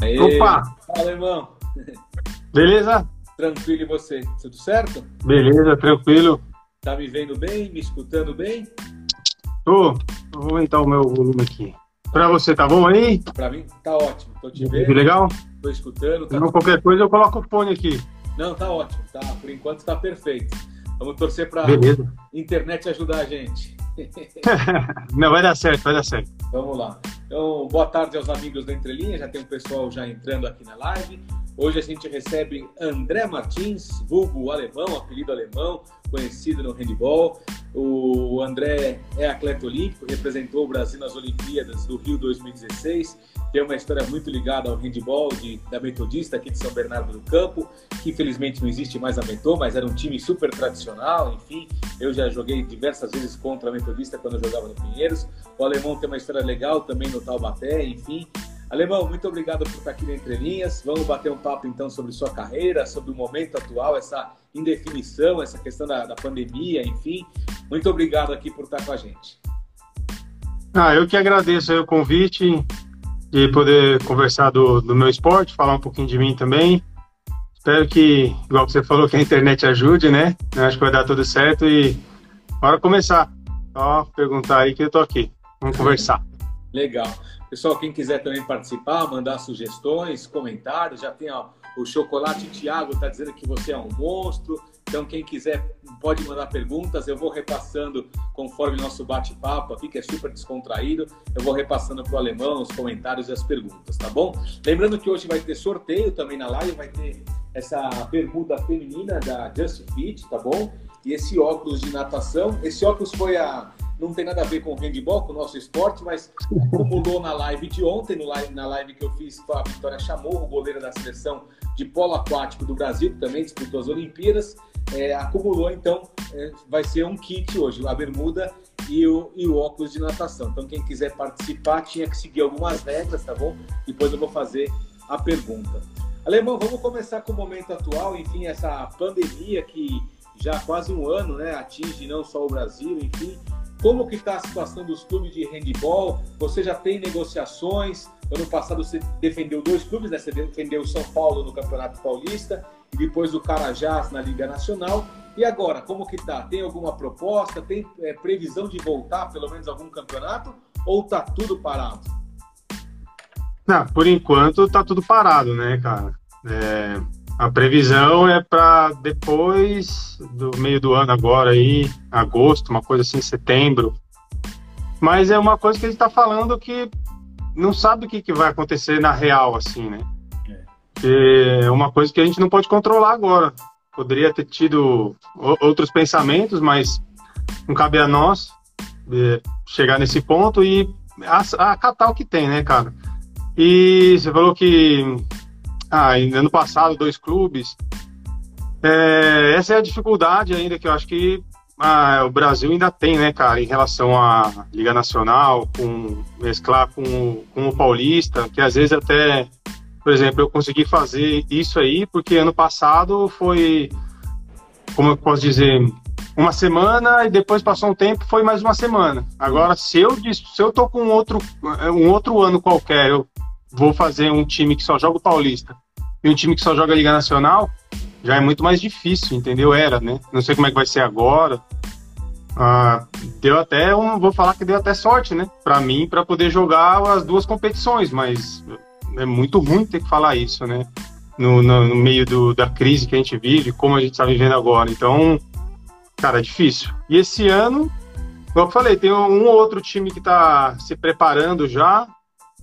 Aê, Opa! Fala, irmão. Beleza? Tranquilo e você? Tudo certo? Beleza, tranquilo. Tá me vendo bem? Me escutando bem? Tô. Vou aumentar o meu volume aqui. Pra você, tá bom aí? Pra mim, tá ótimo. Tô te vendo. legal? Tô escutando. Tá... Não, qualquer coisa eu coloco o fone aqui. Não, tá ótimo. Tá, por enquanto tá perfeito. Vamos torcer pra Beleza. internet ajudar a gente. Não, vai dar certo, vai dar certo. Vamos lá. Então, boa tarde aos amigos da Entrelinha. Já tem um pessoal já entrando aqui na live. Hoje a gente recebe André Martins, vulgo alemão, apelido alemão, conhecido no handball. O André é atleta olímpico, representou o Brasil nas Olimpíadas do Rio 2016. Tem uma história muito ligada ao handball de, da Metodista aqui de São Bernardo do Campo, que infelizmente não existe mais a Metô, mas era um time super tradicional, enfim. Eu já joguei diversas vezes contra a Metodista quando eu jogava no Pinheiros. O alemão tem uma história legal também no Taubaté, enfim. Alemão, muito obrigado por estar aqui no Entre Linhas. Vamos bater um papo então sobre sua carreira, sobre o momento atual, essa indefinição, essa questão da, da pandemia, enfim. Muito obrigado aqui por estar com a gente. Ah, eu que agradeço o convite de poder conversar do, do meu esporte, falar um pouquinho de mim também. Espero que, igual você falou, que a internet ajude, né? Eu acho que vai dar tudo certo e bora começar. Só perguntar aí que eu tô aqui. Vamos conversar. Legal. Pessoal, quem quiser também participar, mandar sugestões, comentários, já tem ó, o Chocolate Tiago está dizendo que você é um monstro. Então, quem quiser pode mandar perguntas. Eu vou repassando conforme nosso bate-papo aqui, que é super descontraído. Eu vou repassando para o alemão os comentários e as perguntas, tá bom? Lembrando que hoje vai ter sorteio também na live, vai ter essa bermuda feminina da Just Fit, tá bom? E esse óculos de natação. Esse óculos foi a não tem nada a ver com o handball, com o nosso esporte, mas acumulou na live de ontem, no live, na live que eu fiz com a Vitória Chamorro, goleira da seleção de polo aquático do Brasil, que também disputou as Olimpíadas. É, acumulou, então, é, vai ser um kit hoje, a bermuda e o, e o óculos de natação. Então, quem quiser participar, tinha que seguir algumas regras, tá bom? Depois eu vou fazer a pergunta. Alemão, vamos começar com o momento atual, enfim, essa pandemia que já há quase um ano né, atinge não só o Brasil, enfim, como que está a situação dos clubes de handball? Você já tem negociações? Ano passado você defendeu dois clubes, né? Você defendeu o São Paulo no Campeonato Paulista e depois o Carajás na Liga Nacional. E agora, como que tá? Tem alguma proposta? Tem é, previsão de voltar pelo menos algum campeonato? Ou tá tudo parado? Não, por enquanto tá tudo parado, né, cara? É, a previsão é para depois do meio do ano agora aí, agosto, uma coisa assim, setembro. Mas é uma coisa que a gente está falando que não sabe o que, que vai acontecer na real, assim, né? É. é uma coisa que a gente não pode controlar agora. Poderia ter tido outros pensamentos, mas não cabe a nós é, chegar nesse ponto e acatar o que tem, né, cara? E você falou que ah, ano passado, dois clubes. É, essa é a dificuldade ainda que eu acho que ah, o Brasil ainda tem, né, cara, em relação à Liga Nacional, com mesclar com, com o Paulista, que às vezes até, por exemplo, eu consegui fazer isso aí, porque ano passado foi, como eu posso dizer, uma semana e depois passou um tempo foi mais uma semana. Agora, se eu se eu tô com outro um outro ano qualquer, eu vou fazer um time que só joga o Paulista e um time que só joga a Liga Nacional, já é muito mais difícil, entendeu? Era, né? Não sei como é que vai ser agora. Ah, deu até um, vou falar que deu até sorte, né? Para mim, para poder jogar as duas competições, mas é muito ruim ter que falar isso, né? No, no, no meio do, da crise que a gente vive, como a gente está vivendo agora. Então, cara, é difícil. E esse ano, como eu falei, tem um ou outro time que está se preparando já,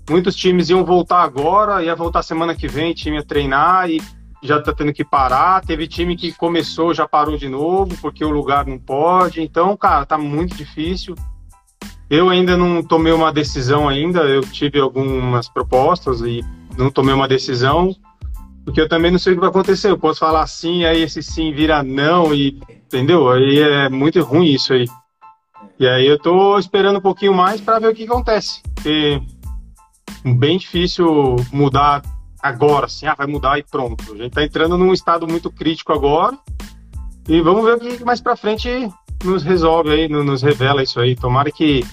muitos times iam voltar agora, ia voltar semana que vem, time ia treinar e já tá tendo que parar. Teve time que começou, já parou de novo, porque o lugar não pode. Então, cara, tá muito difícil. Eu ainda não tomei uma decisão ainda, eu tive algumas propostas e não tomei uma decisão, porque eu também não sei o que vai acontecer. Eu posso falar sim, aí esse sim vira não e entendeu? Aí é muito ruim isso aí. E aí eu tô esperando um pouquinho mais para ver o que acontece. Porque bem difícil mudar agora, assim, ah, vai mudar e pronto. A gente está entrando num estado muito crítico agora e vamos ver o que mais para frente nos resolve aí, nos revela isso aí. Tomara que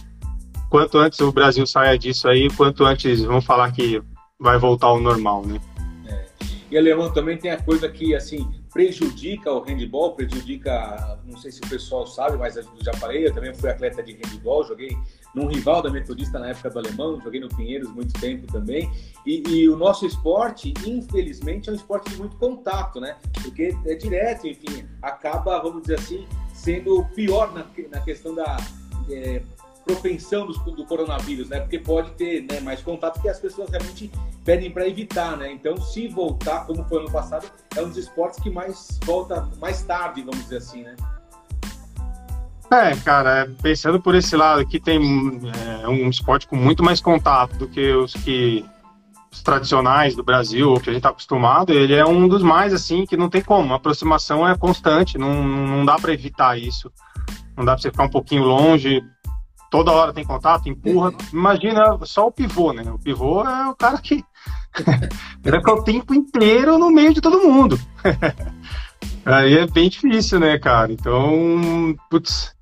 quanto antes o Brasil saia disso aí, quanto antes vamos falar que vai voltar ao normal, né? É. E alemão também tem a coisa que assim prejudica o handball, prejudica, não sei se o pessoal sabe, mas eu já falei, eu também fui atleta de handball, joguei num rival da Metodista na época do Alemão, joguei no Pinheiros muito tempo também. E, e, o nosso esporte, infelizmente, é um esporte de muito contato, né? Porque é direto, enfim, acaba, vamos dizer assim, sendo pior na, na questão da é, propensão do, do, coronavírus, né? Porque pode ter né, mais contato que as pessoas realmente pedem para evitar, né? Então, se voltar, como foi ano passado, é um dos esportes que mais volta mais tarde, vamos dizer assim, né? É, cara, pensando por esse lado aqui, tem é, um esporte com muito mais contato do que os que os tradicionais do Brasil, que a gente está acostumado, ele é um dos mais, assim, que não tem como. A aproximação é constante, não, não dá para evitar isso. Não dá para você ficar um pouquinho longe, toda hora tem contato, empurra. Imagina só o pivô, né? O pivô é o cara que ele ficar o tempo inteiro no meio de todo mundo. Aí é bem difícil, né, cara? Então, putz,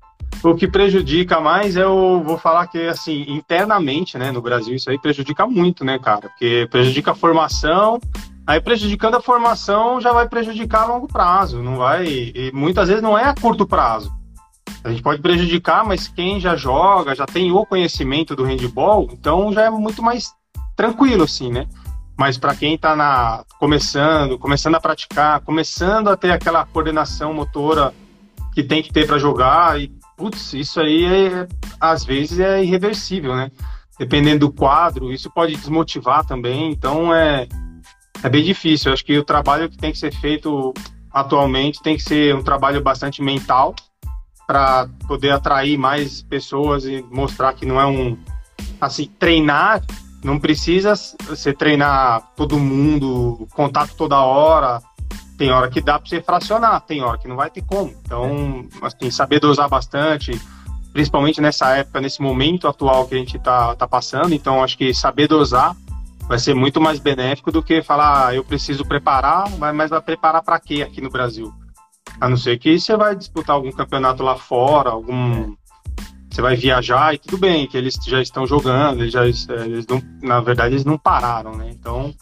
o que prejudica mais é eu vou falar que assim internamente, né, no Brasil isso aí prejudica muito, né, cara? Porque prejudica a formação, aí prejudicando a formação já vai prejudicar a longo prazo, não vai e muitas vezes não é a curto prazo. A gente pode prejudicar, mas quem já joga, já tem o conhecimento do handball, então já é muito mais tranquilo assim, né? Mas para quem está na começando, começando a praticar, começando a ter aquela coordenação motora que tem que ter para jogar e putz, isso aí é, às vezes é irreversível, né? Dependendo do quadro, isso pode desmotivar também, então é, é bem difícil. Eu acho que o trabalho que tem que ser feito atualmente tem que ser um trabalho bastante mental para poder atrair mais pessoas e mostrar que não é um assim treinar não precisa você treinar todo mundo contato toda hora tem hora que dá para você fracionar, tem hora que não vai ter como. Então, assim, saber dosar bastante, principalmente nessa época, nesse momento atual que a gente está tá passando. Então, acho que saber dosar vai ser muito mais benéfico do que falar, ah, eu preciso preparar, mas vai preparar para quê aqui no Brasil? A não ser que você vai disputar algum campeonato lá fora, algum você vai viajar e tudo bem, que eles já estão jogando, eles já eles não, na verdade eles não pararam, né? Então,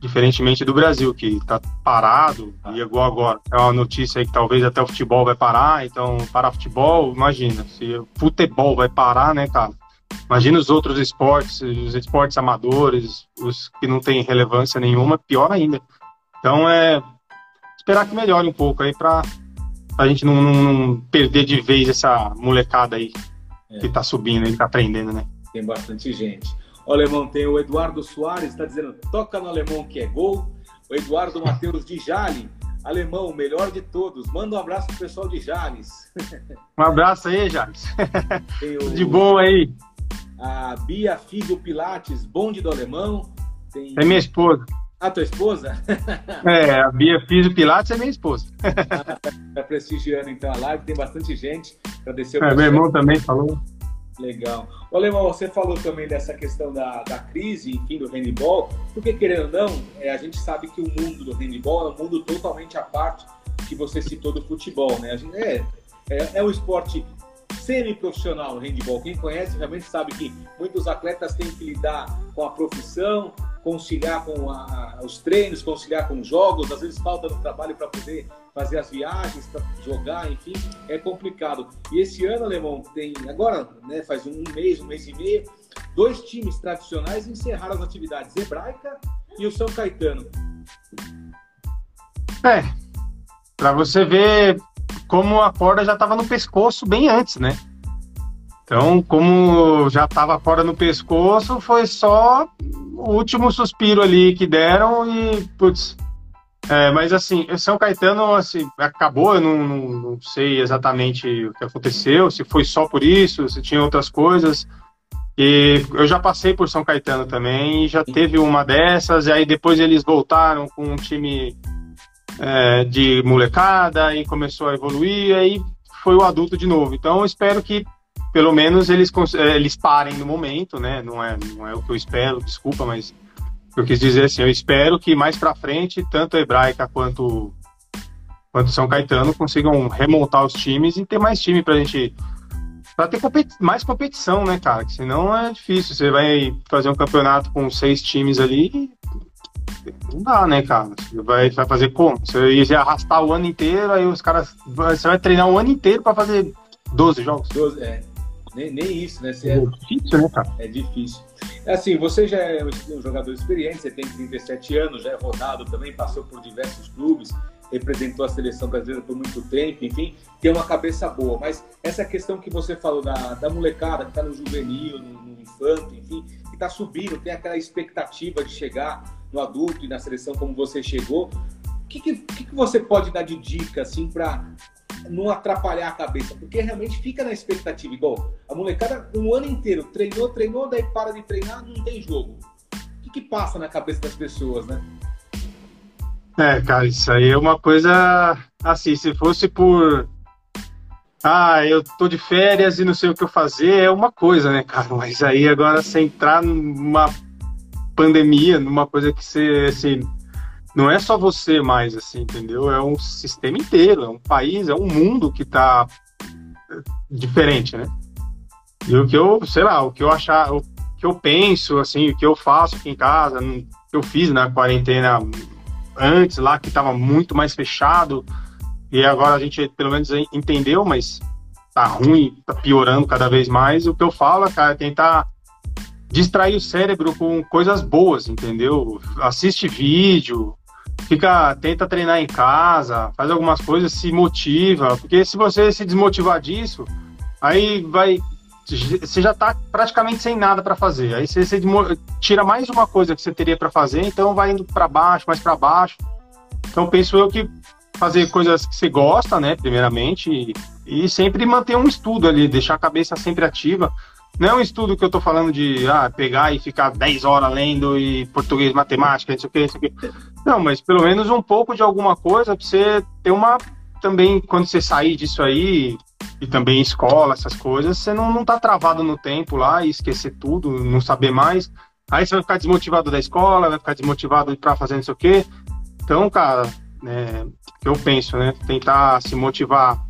Diferentemente do Brasil, que está parado, e igual agora, é uma notícia aí que talvez até o futebol vai parar, então parar futebol, imagina, se o futebol vai parar, né, cara? Imagina os outros esportes, os esportes amadores, os que não têm relevância nenhuma, pior ainda. Então é esperar que melhore um pouco aí para a gente não, não, não, perder de vez essa molecada aí é. que tá subindo e tá aprendendo, né? Tem bastante gente. O alemão tem o Eduardo Soares, está dizendo toca no alemão que é gol. O Eduardo Matheus de Jale, alemão, o melhor de todos. Manda um abraço pro pessoal de Jales. Um abraço aí, Jales. O... De bom aí. A Bia Figo Pilates, bonde do alemão. Tem... É minha esposa. A tua esposa? É, a Bia Fiso Pilates é minha esposa. Está prestigiando então a live, tem bastante gente. Agradecer é, Meu irmão também falou. Legal. O Alemão, você falou também dessa questão da, da crise, enfim, do handball, porque querendo ou não, é, a gente sabe que o mundo do handball é um mundo totalmente à parte que você citou do futebol, né? Gente, é, é, é um esporte semi-profissional o handball. Quem conhece realmente sabe que muitos atletas têm que lidar com a profissão, conciliar com a, os treinos, conciliar com os jogos, às vezes falta no trabalho para poder fazer as viagens, jogar, enfim, é complicado. E esse ano, Alemão, tem agora, né, faz um mês, um mês e meio, dois times tradicionais encerraram as atividades, Hebraica e o São Caetano. É, para você ver como a corda já estava no pescoço bem antes, né? Então, como já estava a corda no pescoço, foi só o último suspiro ali que deram e, putz. É, mas assim, São Caetano assim, acabou, eu não, não, não, sei exatamente o que aconteceu, se foi só por isso, se tinha outras coisas. E eu já passei por São Caetano também, e já teve uma dessas, e aí depois eles voltaram com um time é, de molecada e começou a evoluir, e aí foi o adulto de novo. Então eu espero que pelo menos eles, é, eles parem no momento, né? Não é, não é o que eu espero, desculpa, mas eu quis dizer assim, eu espero que mais para frente, tanto a Hebraica quanto quanto São Caetano consigam remontar os times e ter mais time para a gente para ter competi mais competição, né, cara? Que senão é difícil. Você vai fazer um campeonato com seis times ali, não dá, né, cara? Você vai, vai fazer como? Você ia arrastar o ano inteiro, aí os caras. Você vai treinar o ano inteiro para fazer 12 jogos. 12, é. Nem, nem isso, né? É, é difícil, né, cara? É difícil. É assim, você já é um jogador experiente, você tem 37 anos, já é rodado também, passou por diversos clubes, representou a seleção brasileira por muito tempo, enfim, tem uma cabeça boa. Mas essa questão que você falou da, da molecada que está no juvenil, no, no infanto, enfim, que está subindo, tem aquela expectativa de chegar no adulto e na seleção como você chegou. O que, que, que você pode dar de dica assim para não atrapalhar a cabeça? Porque realmente fica na expectativa. Igual a molecada um ano inteiro treinou, treinou, daí para de treinar, não tem jogo. O que, que passa na cabeça das pessoas, né? É, cara, isso aí é uma coisa assim, se fosse por ah, eu tô de férias e não sei o que eu fazer, é uma coisa, né, cara? Mas aí agora você entrar numa pandemia, numa coisa que você, assim, não é só você mais, assim, entendeu? É um sistema inteiro, é um país, é um mundo que tá eh, diferente, né? E o que eu, sei lá, o que eu achar, o que eu penso, assim, o que eu faço aqui em casa, o que eu fiz na quarentena antes lá, que tava muito mais fechado, e agora a gente pelo menos entendeu, mas tá ruim, tá piorando cada vez mais. O que eu falo, cara, é tentar distrair o cérebro com coisas boas, entendeu? Assiste vídeo, fica, tenta treinar em casa, faz algumas coisas, se motiva, porque se você se desmotivar disso, aí vai você já está praticamente sem nada para fazer. Aí você, você, tira mais uma coisa que você teria para fazer, então vai indo para baixo, mais para baixo. Então penso eu que fazer coisas que você gosta, né, primeiramente, e, e sempre manter um estudo ali, deixar a cabeça sempre ativa. Não é um estudo que eu estou falando de ah, pegar e ficar 10 horas lendo e português, matemática, isso aqui, isso aqui. Não, mas pelo menos um pouco de alguma coisa para você ter uma. Também, quando você sair disso aí, e também escola, essas coisas, você não, não tá travado no tempo lá e esquecer tudo, não saber mais. Aí você vai ficar desmotivado da escola, vai ficar desmotivado para fazer não sei o quê. Então, cara, é, eu penso, né? Tentar se motivar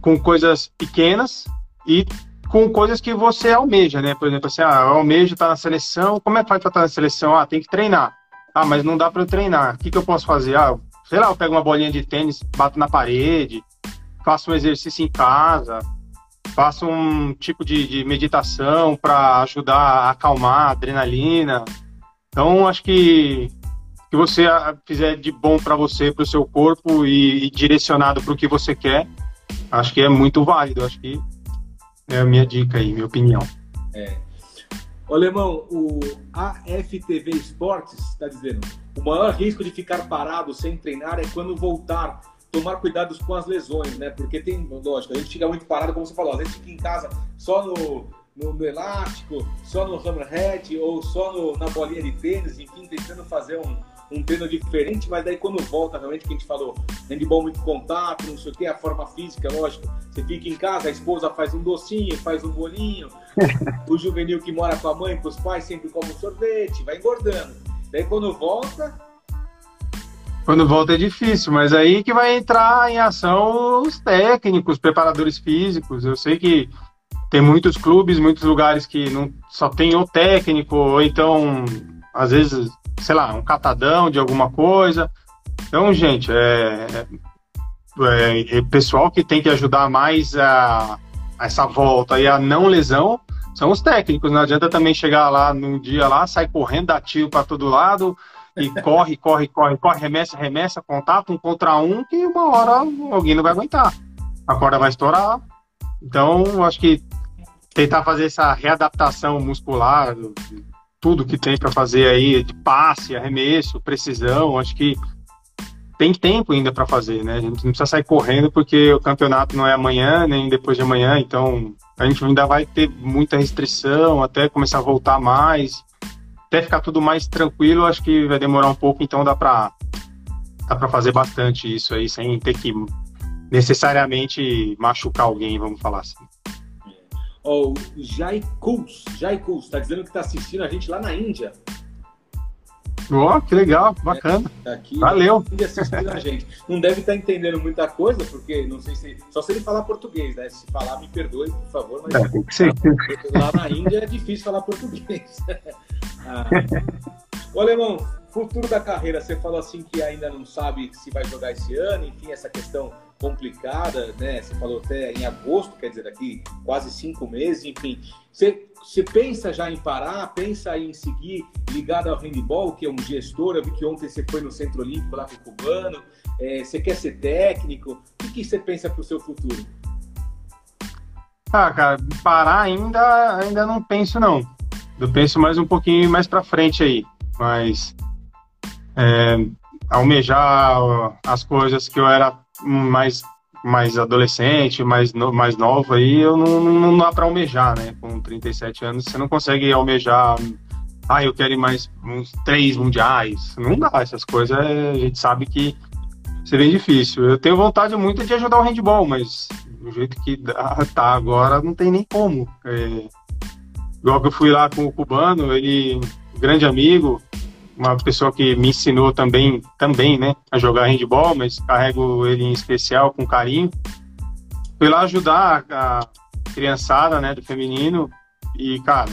com coisas pequenas e com coisas que você almeja, né? Por exemplo, assim, ah, eu almejo estar na seleção, como é que faz para estar na seleção? Ah, tem que treinar. Ah, mas não dá para treinar. O que, que eu posso fazer? Ah, sei lá, eu pego uma bolinha de tênis, bato na parede, faço um exercício em casa, faço um tipo de, de meditação para ajudar a acalmar a adrenalina. Então, acho que que você fizer de bom para você, para o seu corpo e, e direcionado para o que você quer, acho que é muito válido. Acho que é a minha dica aí, minha opinião. É. Ô, Alemão, o AFTV Esportes está dizendo o maior risco de ficar parado sem treinar é quando voltar. Tomar cuidados com as lesões, né? Porque tem, lógico, a gente fica muito parado, como você falou, às vezes fica em casa só no, no, no elástico, só no hammerhead ou só no, na bolinha de tênis, enfim, tentando fazer um, um treino diferente, mas daí quando volta, realmente, que a gente falou, handball muito contato, não sei o que, a forma física, lógico. Você fica em casa, a esposa faz um docinho, faz um bolinho, o juvenil que mora com a mãe, com os pais, sempre come um sorvete, vai engordando. Daí quando volta. Quando volta é difícil, mas aí que vai entrar em ação os técnicos, preparadores físicos. Eu sei que tem muitos clubes, muitos lugares que não só tem o técnico, ou então, às vezes, sei lá, um catadão de alguma coisa. Então, gente, é, é, é pessoal que tem que ajudar mais a, a, essa volta e a não lesão são os técnicos. Não adianta também chegar lá num dia lá, sai correndo, dá tiro para todo lado e corre, corre, corre, corre, remessa, remessa, contato um contra um, que uma hora alguém não vai aguentar. A corda vai estourar. Então, acho que tentar fazer essa readaptação muscular, tudo que tem para fazer aí de passe, arremesso, precisão, acho que tem tempo ainda para fazer, né? A gente não precisa sair correndo porque o campeonato não é amanhã nem depois de amanhã, então a gente ainda vai ter muita restrição até começar a voltar mais, até ficar tudo mais tranquilo, acho que vai demorar um pouco, então dá para dá para fazer bastante isso aí sem ter que necessariamente machucar alguém, vamos falar assim. Ó, o Jaikus, Jaikus, tá dizendo que tá assistindo a gente lá na Índia. Ó, oh, que legal, bacana. É, tá aqui, Valeu. a gente. Não deve estar tá entendendo muita coisa, porque não sei se. Só se ele falar português, né? Se falar, me perdoe, por favor. Mas é, lá na Índia é difícil falar português. ah. Ô, Alemão, futuro da carreira, você falou assim que ainda não sabe se vai jogar esse ano, enfim, essa questão complicada, né? Você falou até em agosto, quer dizer, daqui quase cinco meses, enfim. Você, você pensa já em parar, pensa em seguir ligado ao handball, que é um gestor, eu vi que ontem você foi no Centro Olímpico lá com o Cubano, é, você quer ser técnico, o que, que você pensa para o seu futuro? Ah, cara, parar ainda, ainda não penso não. Eu penso mais um pouquinho mais para frente aí, mas é, almejar as coisas que eu era mais mais adolescente, mais, no, mais novo aí, eu não, não dá para almejar, né? Com 37 anos, você não consegue almejar. Ah, eu quero ir mais uns três mundiais. Não dá, essas coisas a gente sabe que é bem difícil. Eu tenho vontade muito de ajudar o handball, mas do jeito que tá agora, não tem nem como. É, que eu fui lá com o cubano, ele, grande amigo, uma pessoa que me ensinou também, também, né, a jogar handball, mas carrego ele em especial com carinho. Fui lá ajudar a criançada, né, do feminino e, cara,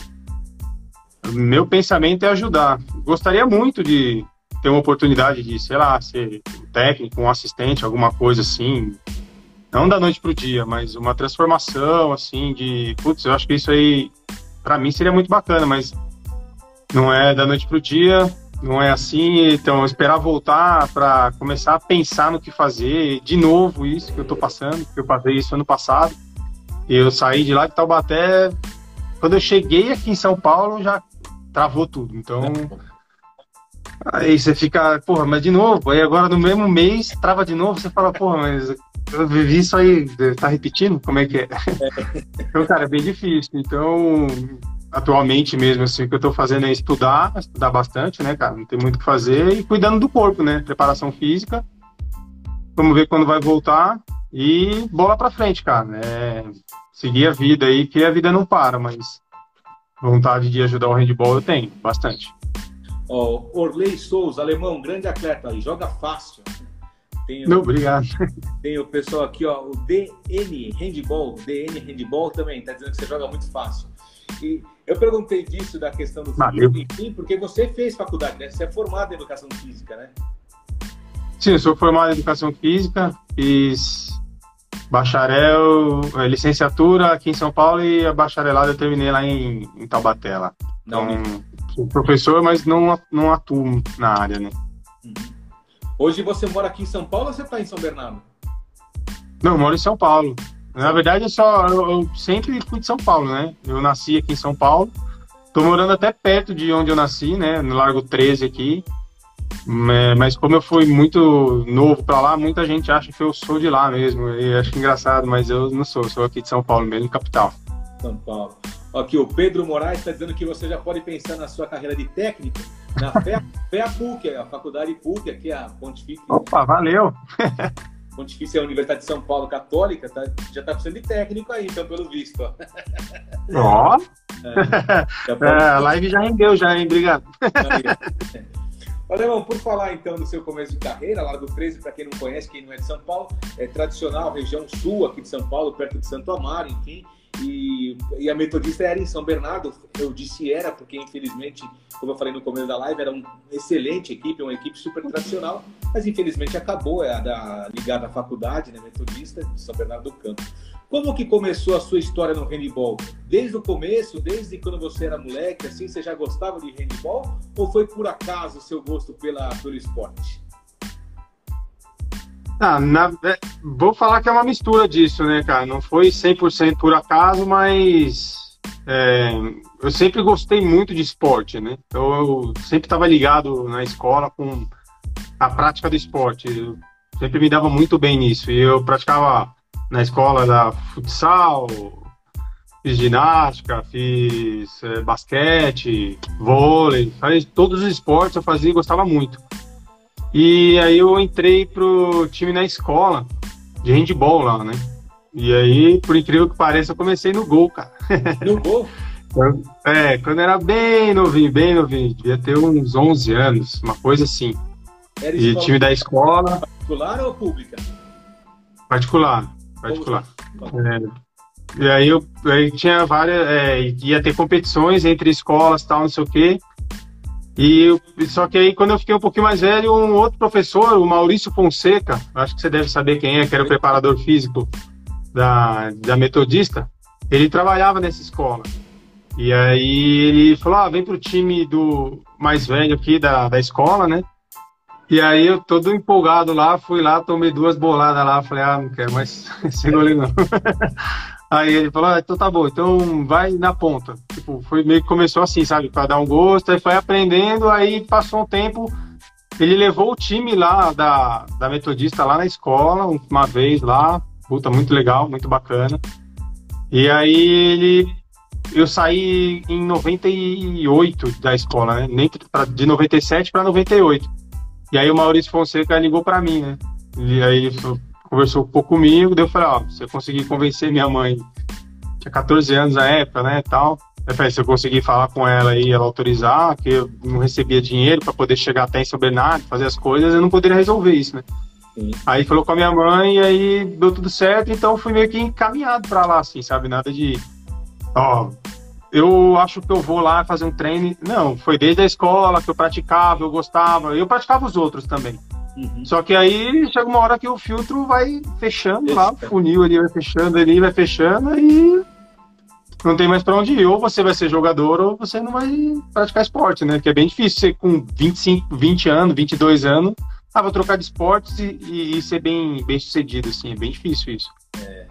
meu pensamento é ajudar. Gostaria muito de ter uma oportunidade de, sei lá, ser um técnico, um assistente, alguma coisa assim. Não da noite pro dia, mas uma transformação, assim, de, putz, eu acho que isso aí, para mim seria muito bacana, mas não é da noite pro dia não é assim, então esperar voltar para começar a pensar no que fazer, de novo isso que eu estou passando, porque eu passei isso ano passado. Eu saí de lá de Taubaté, quando eu cheguei aqui em São Paulo já travou tudo. Então aí você fica, porra, mas de novo, aí agora no mesmo mês trava de novo, você fala, porra, mas eu vivi isso aí, tá repetindo? Como é que é? é. então, cara, é bem difícil. Então, atualmente mesmo, assim, o que eu tô fazendo é estudar, estudar bastante, né, cara? Não tem muito o que fazer e cuidando do corpo, né? Preparação física. Vamos ver quando vai voltar e bola pra frente, cara. É, seguir a vida aí, que a vida não para, mas vontade de ajudar o handball eu tenho, bastante. Ó, oh, Orley Souza, alemão, grande atleta aí, joga fácil. Tem o, não, obrigado. Tem o pessoal aqui, ó, o DN Handball, DN Handball também, tá dizendo que você joga muito fácil. E eu perguntei disso da questão do físico, enfim, porque você fez faculdade, né? Você é formado em educação física, né? Sim, eu sou formado em educação física, fiz bacharel, eh, licenciatura aqui em São Paulo e a bacharelada eu terminei lá em, em Taubaté. Lá. Não, então, sou professor, mas não, não atuo na área, né? Uhum. Hoje você mora aqui em São Paulo ou você está em São Bernardo? Não, eu moro em São Paulo. Na verdade, eu só eu, eu, sempre fui de São Paulo, né? Eu nasci aqui em São Paulo. Tô morando até perto de onde eu nasci, né? No Largo 13 aqui. Mas como eu fui muito novo para lá, muita gente acha que eu sou de lá mesmo. E acho engraçado, mas eu não sou. Sou aqui de São Paulo mesmo, capital. São Paulo. Aqui o Pedro Moraes está dizendo que você já pode pensar na sua carreira de técnico na FEA, PUC, a faculdade PUC, aqui a Pontifícia. Opa, valeu! Pontifícia é a Universidade de São Paulo Católica, tá, já está precisando de técnico aí, então, pelo visto. Ó! É, é, a live já rendeu, já, hein? Obrigado. Alemão, por falar então do seu começo de carreira, Largo 13, para quem não conhece, quem não é de São Paulo, é tradicional, região sul aqui de São Paulo, perto de Santo Amaro, enfim. E, e, a Metodista era em São Bernardo. Eu disse era, porque infelizmente, como eu falei no começo da live, era uma excelente equipe, uma equipe super tradicional, mas infelizmente acabou, é a da, ligada à faculdade, né, Metodista, de São Bernardo do Campo. Como que começou a sua história no handball? Desde o começo, desde quando você era moleque, assim, você já gostava de handball? Ou foi por acaso o seu gosto pela, pelo esporte? Ah, na, vou falar que é uma mistura disso, né, cara? Não foi 100% por acaso, mas é, eu sempre gostei muito de esporte, né? Então eu sempre estava ligado na escola com a prática do esporte. Eu sempre me dava muito bem nisso. E eu praticava na escola da futsal, fiz ginástica, fiz é, basquete, vôlei, todos os esportes eu fazia e gostava muito. E aí eu entrei pro time na escola de handball lá, né? E aí, por incrível que pareça, eu comecei no gol, cara. No gol? É, quando era bem novinho, bem novinho, devia ter uns 11 anos, uma coisa assim. Era e time da escola. Particular ou pública? Particular, particular. É, e aí eu aí tinha várias, é, ia ter competições entre escolas tal, não sei o quê. E só que aí quando eu fiquei um pouquinho mais velho, um outro professor, o Maurício Fonseca, acho que você deve saber quem é, que era o preparador físico da, da Metodista, ele trabalhava nessa escola. E aí ele falou: ah, vem pro time do mais velho aqui da, da escola, né? E aí eu todo empolgado lá, fui lá, tomei duas boladas lá, falei, ah, não quero mais esse goleiro não. aí ele falou, ah, então tá bom, então vai na ponta. Tipo, foi meio que começou assim, sabe, para dar um gosto, aí foi aprendendo, aí passou um tempo, ele levou o time lá da, da Metodista lá na escola, uma vez lá, puta, muito legal, muito bacana. E aí ele eu saí em 98 da escola, né? Nem de 97 para 98. E aí o Maurício Fonseca ligou para mim, né? E aí ele conversou um pouco comigo, daí eu falei, ó, se eu conseguir convencer minha mãe, tinha 14 anos na época, né, tal. Eu falei, se eu conseguir falar com ela e ela autorizar, que eu não recebia dinheiro para poder chegar até em São Bernardo, fazer as coisas, eu não poderia resolver isso, né? Sim. Aí falou com a minha mãe e aí deu tudo certo, então fui meio que encaminhado para lá, assim, sabe? Nada de, ó, eu acho que eu vou lá fazer um treino. Não, foi desde a escola que eu praticava, eu gostava. Eu praticava os outros também. Uhum. Só que aí chega uma hora que o filtro vai fechando lá, o funil ali vai fechando ali, vai fechando e não tem mais para onde ir. Ou você vai ser jogador ou você não vai praticar esporte, né? Que é bem difícil você com 25, 20 anos, 22 anos, ah, vou trocar de esportes e, e, e ser bem, bem sucedido, assim. É bem difícil isso. É.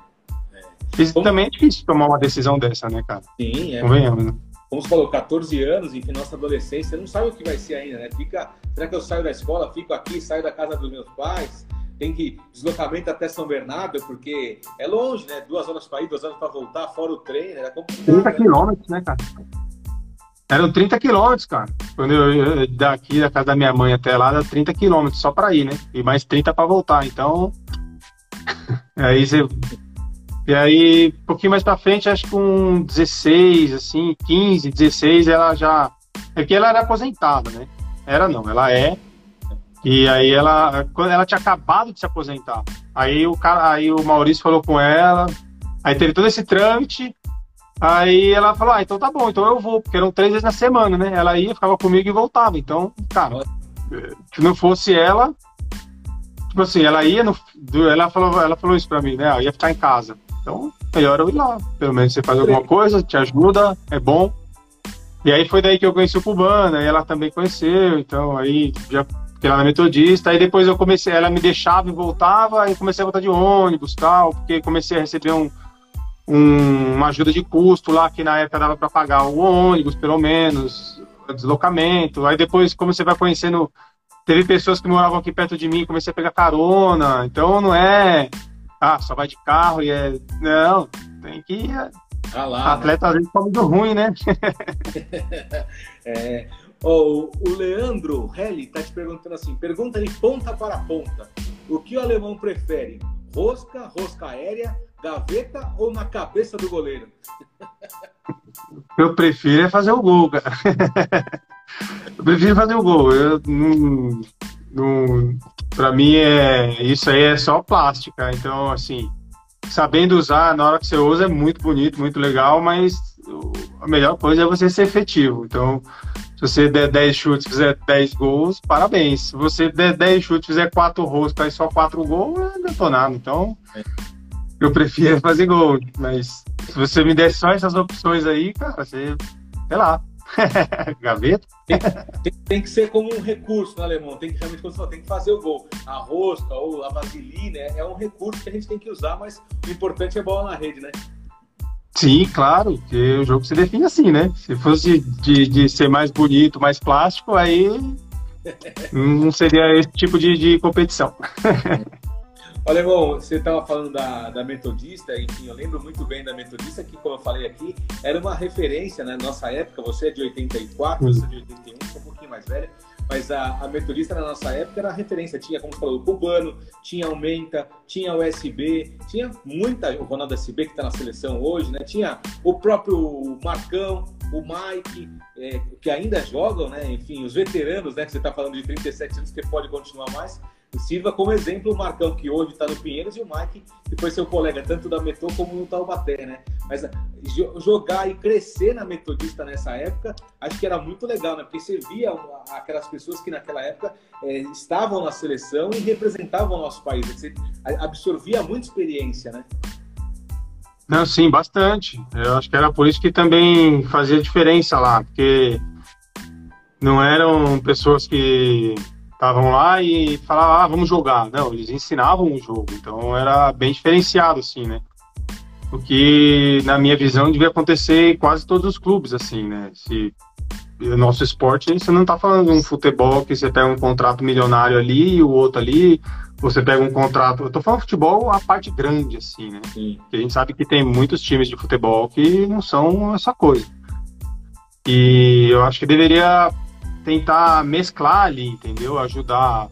Isso Como... também é difícil tomar uma decisão dessa, né, cara? Sim, é. Convenhamos, né? Como você falou, 14 anos, enfim, nossa adolescência, não sabe o que vai ser ainda, né? Fica, será que eu saio da escola, fico aqui, saio da casa dos meus pais? Tem que deslocamento até São Bernardo, porque é longe, né? Duas horas para ir, duas horas para voltar, fora o trem, era complicado. 30 né? quilômetros, né, cara? Eram 30 quilômetros, cara. Quando eu, eu, daqui da casa da minha mãe até lá, era 30 quilômetros só para ir, né? E mais 30 para voltar. Então, aí você e aí, um pouquinho mais pra frente, acho que com 16, assim, 15, 16, ela já. É que ela era aposentada, né? Era não, ela é. E aí ela. Quando ela tinha acabado de se aposentar. Aí o cara, aí o Maurício falou com ela. Aí teve todo esse trâmite. Aí ela falou: Ah, então tá bom, então eu vou, porque eram três vezes na semana, né? Ela ia, ficava comigo e voltava. Então, cara, se não fosse ela, tipo assim, ela ia no, ela falou, ela falou isso pra mim, né? Ela ia ficar em casa. Então, melhor eu ir lá. Pelo menos você faz alguma coisa, te ajuda, é bom. E aí foi daí que eu conheci o Cubana, e ela também conheceu, então aí já fiquei lá na Metodista, aí depois eu comecei, ela me deixava e voltava, aí comecei a voltar de ônibus tal, porque comecei a receber um, um, uma ajuda de custo lá, que na época dava para pagar o ônibus, pelo menos, deslocamento. Aí depois, como você vai conhecendo, teve pessoas que moravam aqui perto de mim, comecei a pegar carona, então não é ah, só vai de carro e é. Não, tem que ir. Ah lá, né? Atleta né? às vezes come do ruim, né? é, oh, o Leandro Helly tá te perguntando assim: pergunta de ponta para ponta. O que o alemão prefere? Rosca, rosca aérea, gaveta ou na cabeça do goleiro? Eu prefiro é fazer o gol, cara. Eu prefiro fazer o gol. Eu não, não, para mim é isso aí é só plástica. Então, assim, sabendo usar, na hora que você usa é muito bonito, muito legal, mas a melhor coisa é você ser efetivo. Então, se você der 10 chutes fizer 10 gols, parabéns. Se você der 10 chutes fizer 4 roscas e só 4 gols, é detonado. Então, eu prefiro fazer gol. Mas se você me der só essas opções aí, cara, você, sei lá, Gaveta? Tem, tem, tem, que ser como um recurso né, alemão. Tem que realmente, como tem que fazer o gol. A rosca ou a vaselina é, é um recurso que a gente tem que usar, mas o importante é bola na rede, né? Sim, claro, que o jogo se define assim, né? Se fosse de, de ser mais bonito, mais plástico, aí não seria esse tipo de, de competição. Irmão, você estava falando da, da Metodista, enfim, eu lembro muito bem da Metodista, que, como eu falei aqui, era uma referência na né? nossa época. Você é de 84, uhum. você é de 81, sou um pouquinho mais velho. mas a, a Metodista na nossa época era referência. Tinha, como você falou, o Cubano, tinha o Menta, tinha o SB, tinha muita, o Ronaldo SB que está na seleção hoje, né? Tinha o próprio Marcão, o Mike, é, que ainda jogam, né? Enfim, os veteranos, né? Que você está falando de 37 anos, que pode continuar mais sirva como exemplo o Marcão, que hoje está no Pinheiros, e o Mike, que foi seu colega tanto da Meto como no Taubaté, né? Mas eh, jogar e crescer na Metodista nessa época, acho que era muito legal, né? Porque você via aquelas pessoas que naquela época é, estavam na seleção e representavam o nosso país. Você absorvia muita experiência, né? Não, sim, bastante. Eu acho que era por isso que também fazia diferença lá, porque não eram pessoas que estavam lá e falavam, ah, vamos jogar. Não, eles ensinavam o jogo, então era bem diferenciado, assim, né? O que, na minha visão, devia acontecer em quase todos os clubes, assim, né? Se o nosso esporte, você não tá falando de um futebol que você pega um contrato milionário ali e o outro ali, você pega um contrato. Eu tô falando futebol a parte grande, assim, né? Sim. Porque a gente sabe que tem muitos times de futebol que não são essa coisa. E eu acho que deveria tentar mesclar ali, entendeu? Ajudar.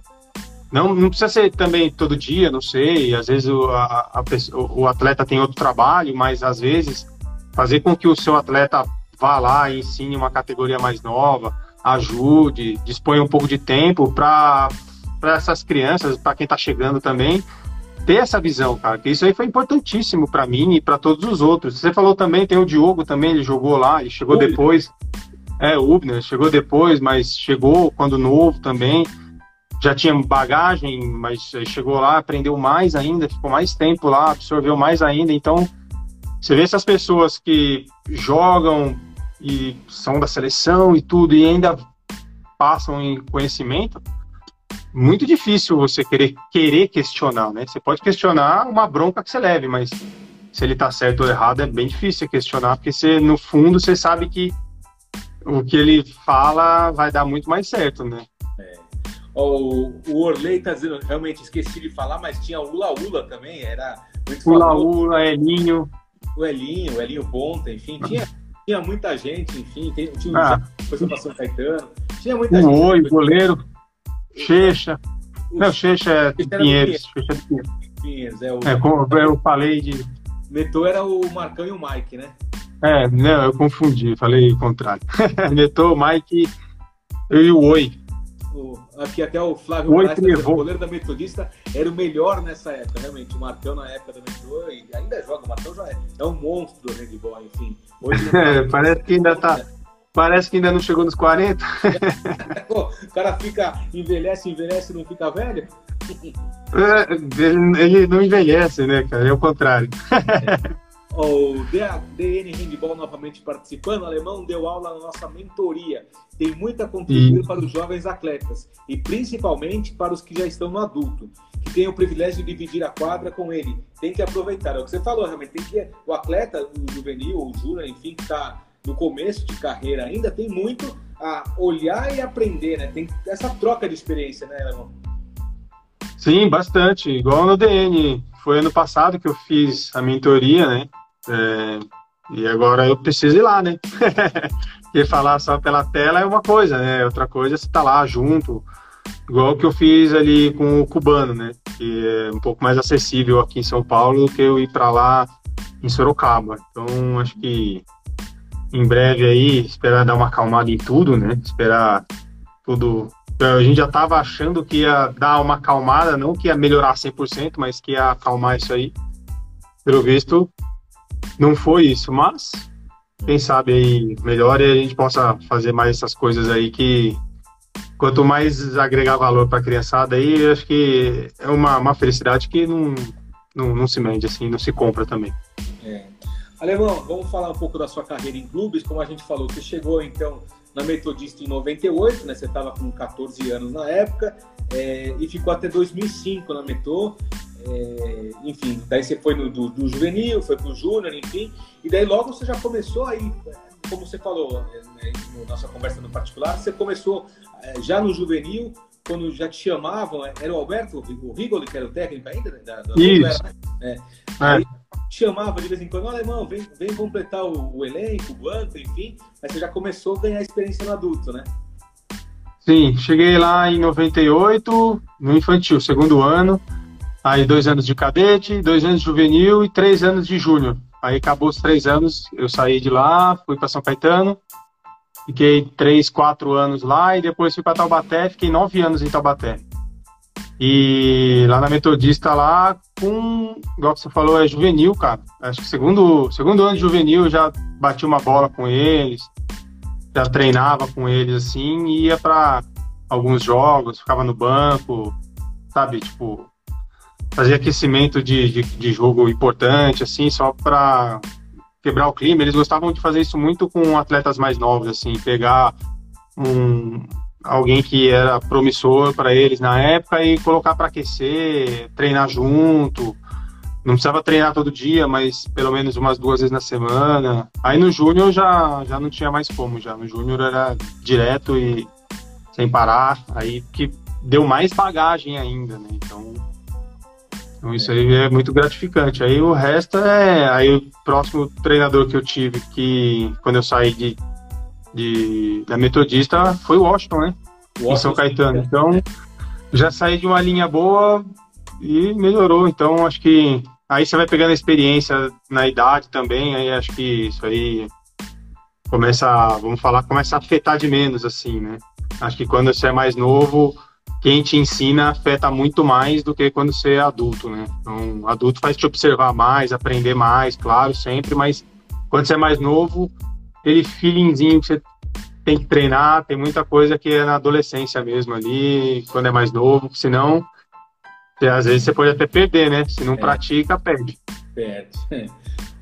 Não, não precisa ser também todo dia, não sei. Às vezes o, a, a, o atleta tem outro trabalho, mas às vezes fazer com que o seu atleta vá lá e ensine uma categoria mais nova, ajude, disponha um pouco de tempo para essas crianças, para quem está chegando também, ter essa visão, cara. Que isso aí foi importantíssimo para mim e para todos os outros. Você falou também, tem o Diogo também, ele jogou lá, ele chegou Oi. depois. É, o Ubner chegou depois, mas chegou quando novo também. Já tinha bagagem, mas chegou lá, aprendeu mais ainda, ficou mais tempo lá, absorveu mais ainda. Então, você vê essas pessoas que jogam e são da seleção e tudo, e ainda passam em conhecimento, muito difícil você querer, querer questionar, né? Você pode questionar uma bronca que você leve, mas se ele tá certo ou errado é bem difícil questionar, porque você, no fundo, você sabe que o que ele fala vai dar muito mais certo, né? É. O, o Orley tá dizendo, realmente esqueci de falar, mas tinha o Ula Ula também, era muito Ula Ula, Elinho. O Elinho, o Elinho Ponta, enfim, tinha, tinha muita gente, enfim, tem, tinha ah. coisa pra São Caetano, tinha muita o gente. Oi, goleiro, Checha. Não, Checha é Pinheiros. Checha é Pinheiros. Pinheiros, é o... É, como eu falei de... Metou era o Marcão e o Mike, né? É, não, eu confundi, falei o contrário. Metou, Mike e o Oi. O, aqui até o Flávio Oi, o goleiro da Metodista, era o melhor nessa época, realmente. O Marcão na época da Metodista, e ainda joga, o Marcão já é, é um monstro do handball, enfim. Hoje, é, parece que ainda tá... Parece que ainda não chegou nos 40. o cara fica, envelhece, envelhece e não fica velho? É, ele, ele, não envelhece, né, cara? É o contrário. É. O DN Handball novamente participando. O alemão deu aula na nossa mentoria. Tem muito a contribuir para os jovens atletas e principalmente para os que já estão no adulto, que têm o privilégio de dividir a quadra com ele. Tem que aproveitar. É o que você falou, realmente. Tem que o atleta, o juvenil, o júnior, enfim, que está no começo de carreira ainda, tem muito a olhar e aprender, né? Tem essa troca de experiência, né, alemão? Sim, bastante. Igual no DN. Foi ano passado que eu fiz a mentoria, né? É, e agora eu preciso ir lá, né? Porque falar só pela tela é uma coisa, né? Outra coisa é você tá lá junto, igual que eu fiz ali com o cubano, né? Que é um pouco mais acessível aqui em São Paulo do que eu ir para lá em Sorocaba. Então acho que em breve aí esperar dar uma acalmada em tudo, né? Esperar tudo. A gente já estava achando que ia dar uma acalmada, não que ia melhorar 100%, mas que ia acalmar isso aí. Pelo visto, não foi isso, mas quem sabe aí melhor e a gente possa fazer mais essas coisas aí que quanto mais agregar valor para a criançada aí, acho que é uma, uma felicidade que não, não, não se mede assim, não se compra também. É. Alemão, vamos falar um pouco da sua carreira em clubes, como a gente falou, você chegou então na Metodista em 98, né? Você estava com 14 anos na época é, e ficou até 2005 na Metô. É, enfim, daí você foi no, do, do juvenil, foi pro júnior, enfim, e daí logo você já começou aí, como você falou né, na nossa conversa no particular, você começou é, já no juvenil, quando já te chamavam, é, era o Alberto, o Rigoli, que era o técnico ainda da, da Isso. Né? É. Aí chamava de vez em quando, alemão, vem, vem completar o, o elenco, o banco, enfim, mas você já começou a ganhar experiência no adulto, né? Sim, cheguei lá em 98, no infantil, segundo ano. Aí dois anos de cadete, dois anos de juvenil e três anos de júnior. Aí acabou os três anos, eu saí de lá, fui para São Caetano, fiquei três, quatro anos lá e depois fui para Taubaté, fiquei nove anos em Taubaté. E lá na Metodista, lá, com, igual que você falou, é juvenil, cara. Acho que segundo, segundo ano de juvenil eu já bati uma bola com eles, já treinava com eles assim, ia para alguns jogos, ficava no banco, sabe? Tipo, fazia aquecimento de, de, de jogo importante, assim, só para quebrar o clima. Eles gostavam de fazer isso muito com atletas mais novos, assim, pegar um, alguém que era promissor para eles na época e colocar para aquecer, treinar junto. Não precisava treinar todo dia, mas pelo menos umas duas vezes na semana. Aí no júnior já, já não tinha mais como, já. No júnior era direto e sem parar. Aí que deu mais bagagem ainda, né? Então, então isso aí é muito gratificante. Aí o resto é. Aí o próximo treinador que eu tive, que quando eu saí de de, da Metodista foi o Washington, né? Washington, em São Caetano. Então, já saí de uma linha boa e melhorou. Então, acho que aí você vai pegando a experiência na idade também, aí acho que isso aí começa, vamos falar, começa a afetar de menos, assim, né? Acho que quando você é mais novo, quem te ensina afeta muito mais do que quando você é adulto, né? Então, adulto faz te observar mais, aprender mais, claro, sempre, mas quando você é mais novo, aquele feelingzinho que você tem que treinar, tem muita coisa que é na adolescência mesmo ali, quando é mais novo, senão às vezes você pode até perder, né? Se não é. pratica, perde. Perde.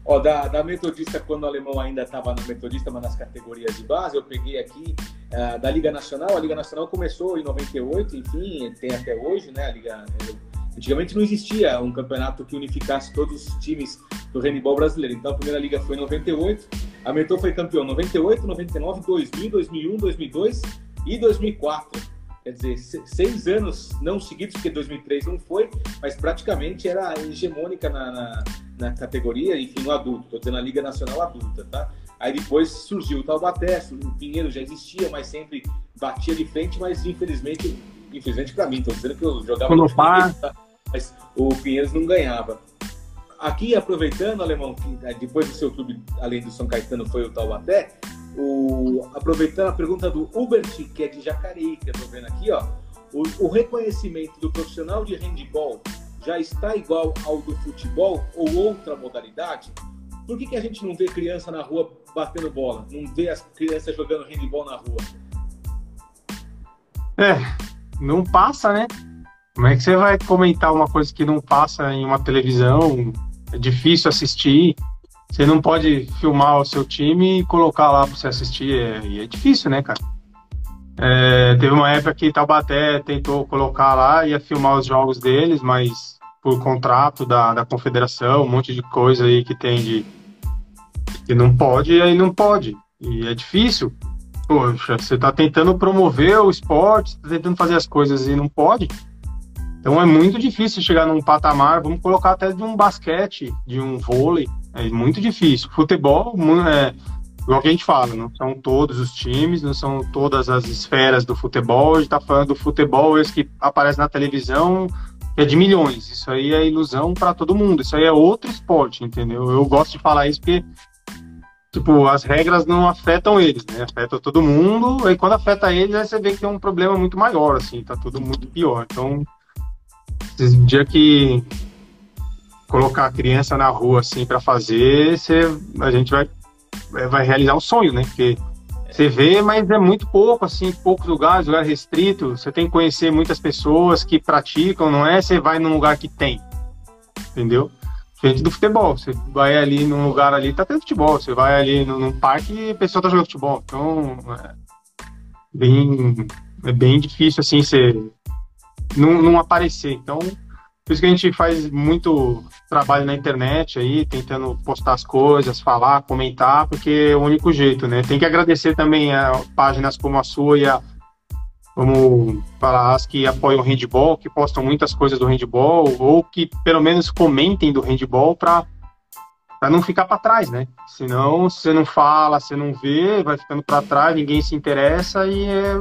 Ó, da, da Metodista, quando o alemão ainda estava na Metodista, mas nas categorias de base, eu peguei aqui uh, da Liga Nacional. A Liga Nacional começou em 98, enfim, tem até hoje, né? A Liga, Antigamente não existia um campeonato que unificasse todos os times do handball brasileiro. Então a primeira liga foi em 98, a Metrô foi campeão 98, 99, 2000, 2001, 2002 e 2004. Quer dizer, seis anos não seguidos, porque 2003 não foi, mas praticamente era hegemônica na, na, na categoria, enfim, no adulto. Estou dizendo a Liga Nacional Adulta, tá? Aí depois surgiu o Taubaté, o Pinheiro já existia, mas sempre batia de frente, mas infelizmente, infelizmente para mim, estou dizendo que eu jogava no Pinheiro, tá? mas o Pinheiros não ganhava. Aqui, aproveitando, Alemão, que né, depois do seu clube, além do São Caetano, foi o Taubaté, o, aproveitando a pergunta do Hubert, que é de Jacareí, que eu estou vendo aqui, ó, o, o, reconhecimento do profissional de handball já está igual ao do futebol ou outra modalidade? Por que, que a gente não vê criança na rua batendo bola? Não vê as crianças jogando handball na rua? É, não passa, né? Como é que você vai comentar uma coisa que não passa em uma televisão? é difícil assistir. Você não pode filmar o seu time e colocar lá para você assistir. É, e é difícil, né, cara? É, teve uma época que Taubaté tentou colocar lá, ia filmar os jogos deles, mas por contrato da, da confederação, um monte de coisa aí que tem de que não pode, aí não pode. E é difícil. Poxa, você está tentando promover o esporte, está tentando fazer as coisas e não pode. Então é muito difícil chegar num patamar, vamos colocar até de um basquete, de um vôlei, é muito difícil. Futebol, é, igual que a gente fala, não são todos os times, não são todas as esferas do futebol, a gente está falando do futebol, esse que aparece na televisão, que é de milhões. Isso aí é ilusão para todo mundo, isso aí é outro esporte, entendeu? Eu gosto de falar isso porque tipo, as regras não afetam eles, né? Afeta todo mundo, e quando afeta eles, aí você vê que tem um problema muito maior, assim, tá tudo muito pior. Então, esse dia que colocar a criança na rua assim para fazer, você, a gente vai, vai realizar um sonho, né? Porque você vê, mas é muito pouco, assim, poucos lugares, lugar restrito. Você tem que conhecer muitas pessoas que praticam, não é? Você vai num lugar que tem, entendeu? Diferente do futebol. Você vai ali num lugar ali, tá tendo futebol. Você vai ali num, num parque e a pessoa tá jogando futebol. Então, é bem, é bem difícil, assim, você não, não aparecer. Então, por isso que a gente faz muito trabalho na internet aí, tentando postar as coisas, falar, comentar, porque é o único jeito, né? Tem que agradecer também a páginas como a sua e a vamos falar as que apoiam o handball, que postam muitas coisas do handball, ou que pelo menos comentem do handball para para não ficar para trás, né? Senão, você não fala, você não vê, vai ficando para trás, ninguém se interessa e é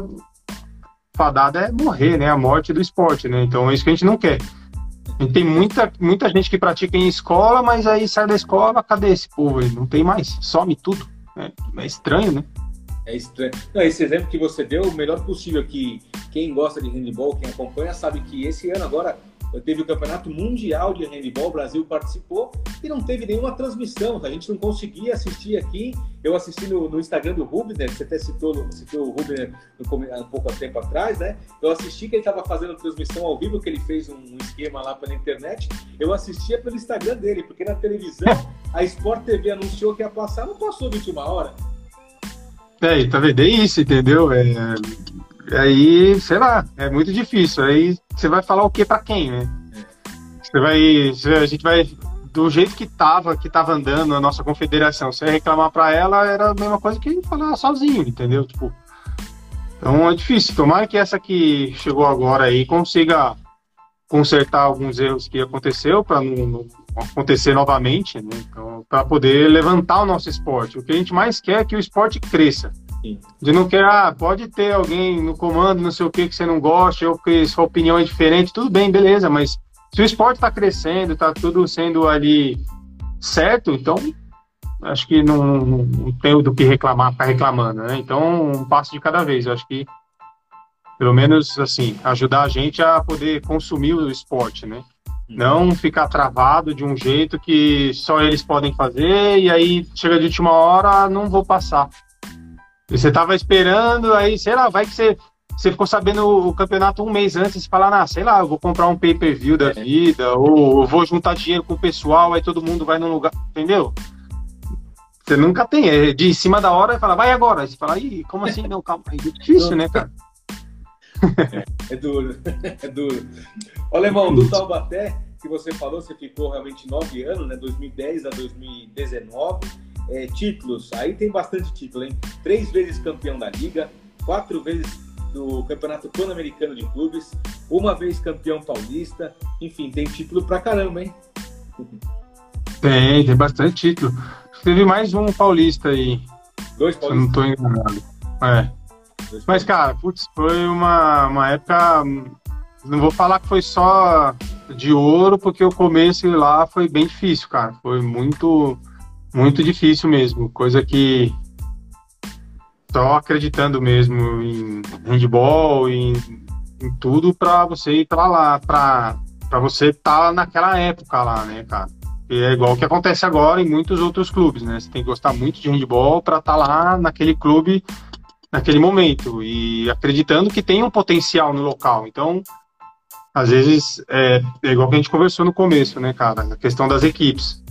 fadada é morrer, né? A morte do esporte, né? Então é isso que a gente não quer. Gente tem muita, muita gente que pratica em escola, mas aí sai da escola, cadê esse povo aí? Não tem mais, some tudo. É, é estranho, né? É estranho. Não, esse exemplo que você deu, o melhor possível que quem gosta de handball, quem acompanha, sabe que esse ano agora teve o Campeonato Mundial de Handball, o Brasil participou e não teve nenhuma transmissão, a gente não conseguia assistir aqui. Eu assisti no, no Instagram do Rubner, você até citou, citou o Rubner um pouco tempo atrás, né? Eu assisti que ele estava fazendo transmissão ao vivo, que ele fez um, esquema lá pela internet. Eu assistia pelo Instagram dele, porque na televisão a Sport TV anunciou que ia passar, não passou 21 horas. É, tá vendo? É isso, entendeu? É, aí, sei lá, é muito difícil. Aí você vai falar o que para quem, né? Você vai, a gente vai do jeito que tava, que tava andando a nossa confederação, você reclamar para ela era a mesma coisa que falar sozinho, entendeu? Tipo, então é difícil. Tomara que essa que chegou agora aí consiga consertar alguns erros que aconteceu para não, não, acontecer novamente, né? Então, para poder levantar o nosso esporte. O que a gente mais quer é que o esporte cresça. De não quer, ah, pode ter alguém no comando, não sei o que, que você não gosta, ou que sua opinião é diferente, tudo bem, beleza, mas se o esporte está crescendo, está tudo sendo ali certo, então acho que não, não tem do que reclamar, ficar reclamando, né? Então, um passo de cada vez. Eu acho que, pelo menos, assim, ajudar a gente a poder consumir o esporte, né? Uhum. Não ficar travado de um jeito que só eles podem fazer e aí chega de última hora, não vou passar. E você tava esperando, aí, sei lá, vai que você, você ficou sabendo o campeonato um mês antes e falar, ah, sei lá, eu vou comprar um pay-per-view da é. vida, ou eu vou juntar dinheiro com o pessoal, aí todo mundo vai num lugar, entendeu? Você nunca tem, é de cima da hora, fala, vai agora. Aí você fala, ih, como assim? Não, calma, é difícil, né, cara? É, é duro, é duro. Ô, Alemão, do Taubaté, que você falou, você ficou realmente nove anos, né, 2010 a 2019 é, títulos, aí tem bastante título, hein? Três vezes campeão da Liga, quatro vezes do Campeonato Pan-Americano de Clubes, uma vez campeão paulista, enfim, tem título pra caramba, hein? Tem, tem bastante título. Teve mais um paulista aí. Dois paulistas. Se eu não tô enganado. É. Mas, cara, putz, foi uma, uma época. Não vou falar que foi só de ouro, porque o começo lá foi bem difícil, cara. Foi muito muito difícil mesmo, coisa que só acreditando mesmo em handball, em, em tudo para você ir para lá, para você estar tá naquela época lá, né, cara? E é igual o que acontece agora em muitos outros clubes, né? Você tem que gostar muito de handball para estar tá lá naquele clube naquele momento e acreditando que tem um potencial no local. Então, às vezes, é, é igual que a gente conversou no começo, né, cara? A questão das equipes.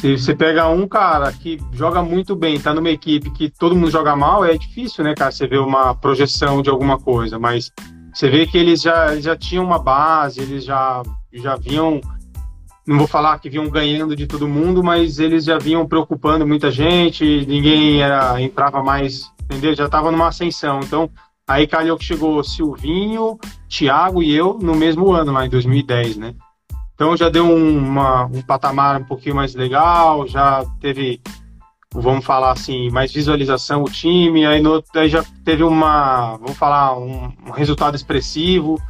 Se você pega um cara que joga muito bem, tá numa equipe que todo mundo joga mal, é difícil, né, cara? Você vê uma projeção de alguma coisa, mas você vê que eles já, eles já tinham uma base, eles já, já vinham, não vou falar que vinham ganhando de todo mundo, mas eles já vinham preocupando muita gente, ninguém era, entrava mais, entendeu? Já tava numa ascensão. Então, aí calhou que chegou Silvinho, Thiago e eu no mesmo ano, lá em 2010, né? Então já deu uma, um patamar um pouquinho mais legal, já teve, vamos falar assim, mais visualização o time, aí, no, aí já teve uma, vamos falar, um, um, resultado expressivo.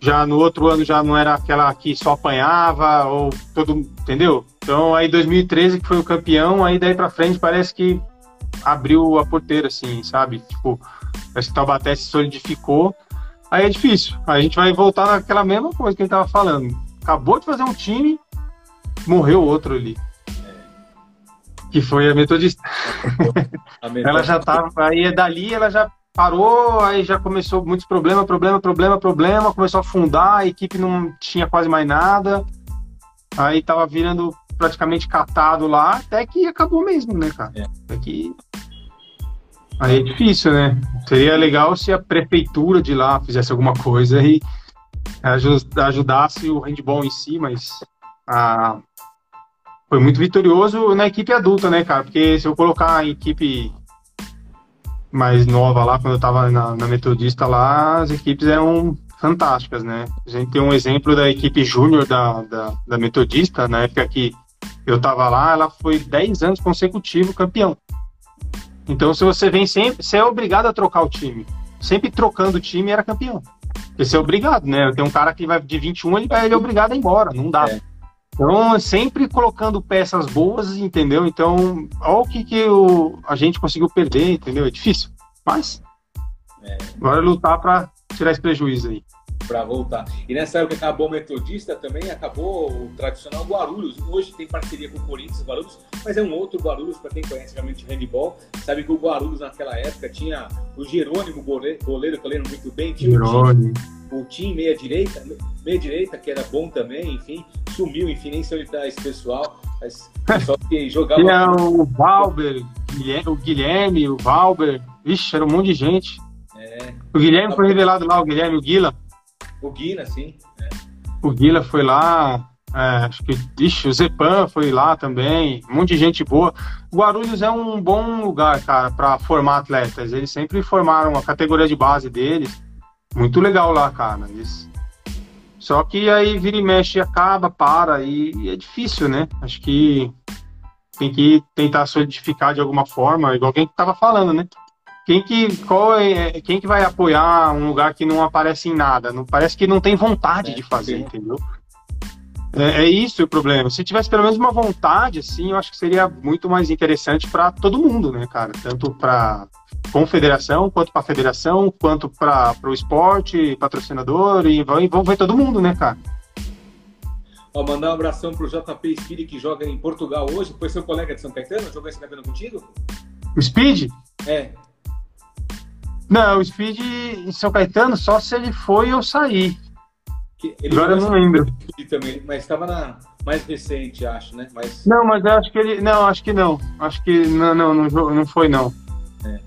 Já no outro ano já não era aquela que só apanhava, ou todo, entendeu? Então aí 2013 que foi o campeão, aí daí para frente parece que abriu a porteira, assim, sabe? Tipo, parece que Taubaté se solidificou. Aí é difícil. Aí a gente vai voltar naquela mesma coisa que a gente tava falando acabou de fazer um time, morreu outro ali. Que foi a metodista. A metodista. ela já tava, aí dali ela já parou, aí já começou muitos problemas, problema, problema, problema, começou a afundar, a equipe não tinha quase mais nada. Aí tava virando praticamente catado lá, até que acabou mesmo, né, cara? É. Até que Aí é difícil, né? Seria legal se a prefeitura de lá fizesse alguma coisa e ajudasse o handball em si, mas ah, foi muito vitorioso na equipe adulta, né, cara? Porque se eu colocar a equipe mais nova lá, quando eu tava na, na Metodista lá, as equipes eram fantásticas, né? A gente tem um exemplo da equipe júnior da, da, da, Metodista, na época que eu tava lá, ela foi 10 anos consecutivo campeão. Então, se você vem sempre, você é obrigado a trocar o time. sempre trocando o time era campeão. Você é obrigado, né? Tem um cara que vai de 21, ele, ele é obrigado a ir embora, não dá. É. Então, sempre colocando peças boas, entendeu? Então, olha o que, que o, a gente conseguiu perder, entendeu? É difícil. Mas, é. agora é lutar para tirar esse prejuízo aí para voltar. E nessa época acabou o Metodista também, acabou o tradicional Guarulhos. Hoje tem parceria com o Corinthians Guarulhos, mas é um outro Guarulhos, para quem conhece realmente handball. Sabe que o Guarulhos naquela época tinha o Jerônimo, goleiro, goleiro que eu lembro muito bem, tinha Jerônimo. o Tim meia-direita, meia-direita, que era bom também, enfim, sumiu, enfim, nem sei onde está esse pessoal, mas só que jogava. Tinha o Valber, o Guilherme, o Valber, vixe, era um monte de gente. É. O Guilherme foi revelado lá, o Guilherme, o Guila. O Guila, sim. É. O Guila foi lá. É, acho que, ixi, o Zepan foi lá também, um monte de gente boa. Guarulhos é um bom lugar, cara, para formar atletas. Eles sempre formaram a categoria de base deles. Muito legal lá, cara. Eles... Só que aí vira e mexe, acaba, para, e, e é difícil, né? Acho que tem que tentar solidificar de alguma forma, igual quem estava falando, né? Quem que, qual é, quem que vai apoiar um lugar que não aparece em nada? Não, parece que não tem vontade é, de fazer, sim. entendeu? É, é, isso o problema. Se tivesse pelo menos uma vontade, assim, eu acho que seria muito mais interessante para todo mundo, né, cara? Tanto para confederação, quanto para federação, quanto para o esporte, patrocinador, e vão ver todo mundo, né, cara? Ó, mandar um abração pro JP Speed que joga em Portugal hoje. Foi seu colega de São Caetano? Jogou esse Caetano contigo? O Speed? É. Não, o Speed em São Caetano só se ele foi ou sair. Ele Agora eu não lembro. Também, mas estava na mais recente, acho, né? Mas... Não, mas eu acho que ele. Não, acho que não. Acho que não, não, não, não foi, não. É.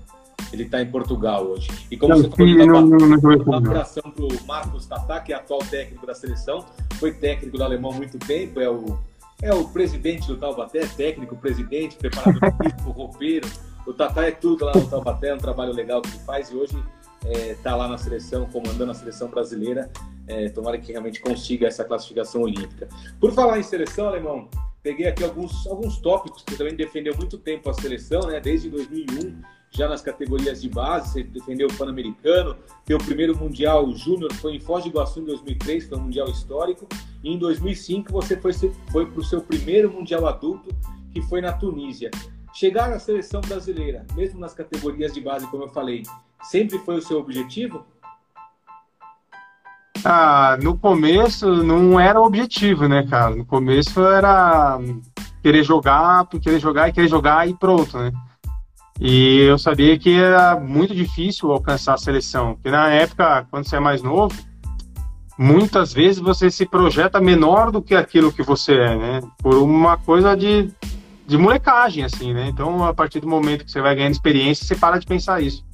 Ele está em Portugal hoje. E como não, você falou, não, não, não, não, um abração para o Marcos Tatá, que é atual técnico da seleção, foi técnico do alemão há muito tempo, é o, é o presidente do Taubaté, técnico, presidente, preparador físico, roupeiro. O Tatá é tudo lá no Taubaté, é um trabalho legal que ele faz e hoje está é, lá na seleção, comandando a seleção brasileira. É, tomara que realmente consiga essa classificação olímpica. Por falar em seleção, Alemão, peguei aqui alguns, alguns tópicos que também defendeu muito tempo a seleção, né? desde 2001, já nas categorias de base, você defendeu o Pan-Americano, teu primeiro Mundial Júnior foi em Foz do Iguaçu em 2003, foi um Mundial histórico, e em 2005 você foi, foi para o seu primeiro Mundial adulto, que foi na Tunísia. Chegar na seleção brasileira, mesmo nas categorias de base, como eu falei, sempre foi o seu objetivo? Ah, no começo não era objetivo, né, cara? No começo era querer jogar, querer jogar e querer jogar e pronto, né? E eu sabia que era muito difícil alcançar a seleção, porque na época, quando você é mais novo, muitas vezes você se projeta menor do que aquilo que você é, né? Por uma coisa de de molecagem, assim, né? Então, a partir do momento que você vai ganhando experiência, você para de pensar isso.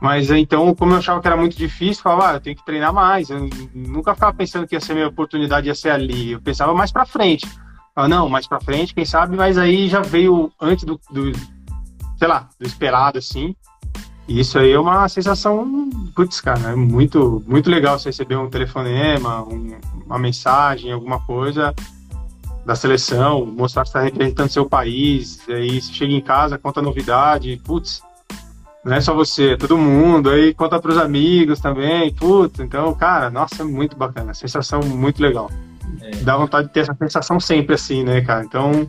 Mas então, como eu achava que era muito difícil, eu falava, ah, eu tenho que treinar mais. Eu nunca ficava pensando que ia ser minha oportunidade, ia ser ali. Eu pensava mais para frente. Ah, não, mais para frente, quem sabe, mas aí já veio antes do, do, sei lá, do esperado, assim. E isso aí é uma sensação, putz, cara, é muito, muito legal você receber um telefonema, um, uma mensagem, alguma coisa da seleção, mostrar que está representando seu país, aí você chega em casa, conta novidade, putz, não é só você, é todo mundo, aí conta para os amigos também, putz, então, cara, nossa, é muito bacana, sensação muito legal. É. Dá vontade de ter essa sensação sempre assim, né, cara? Então,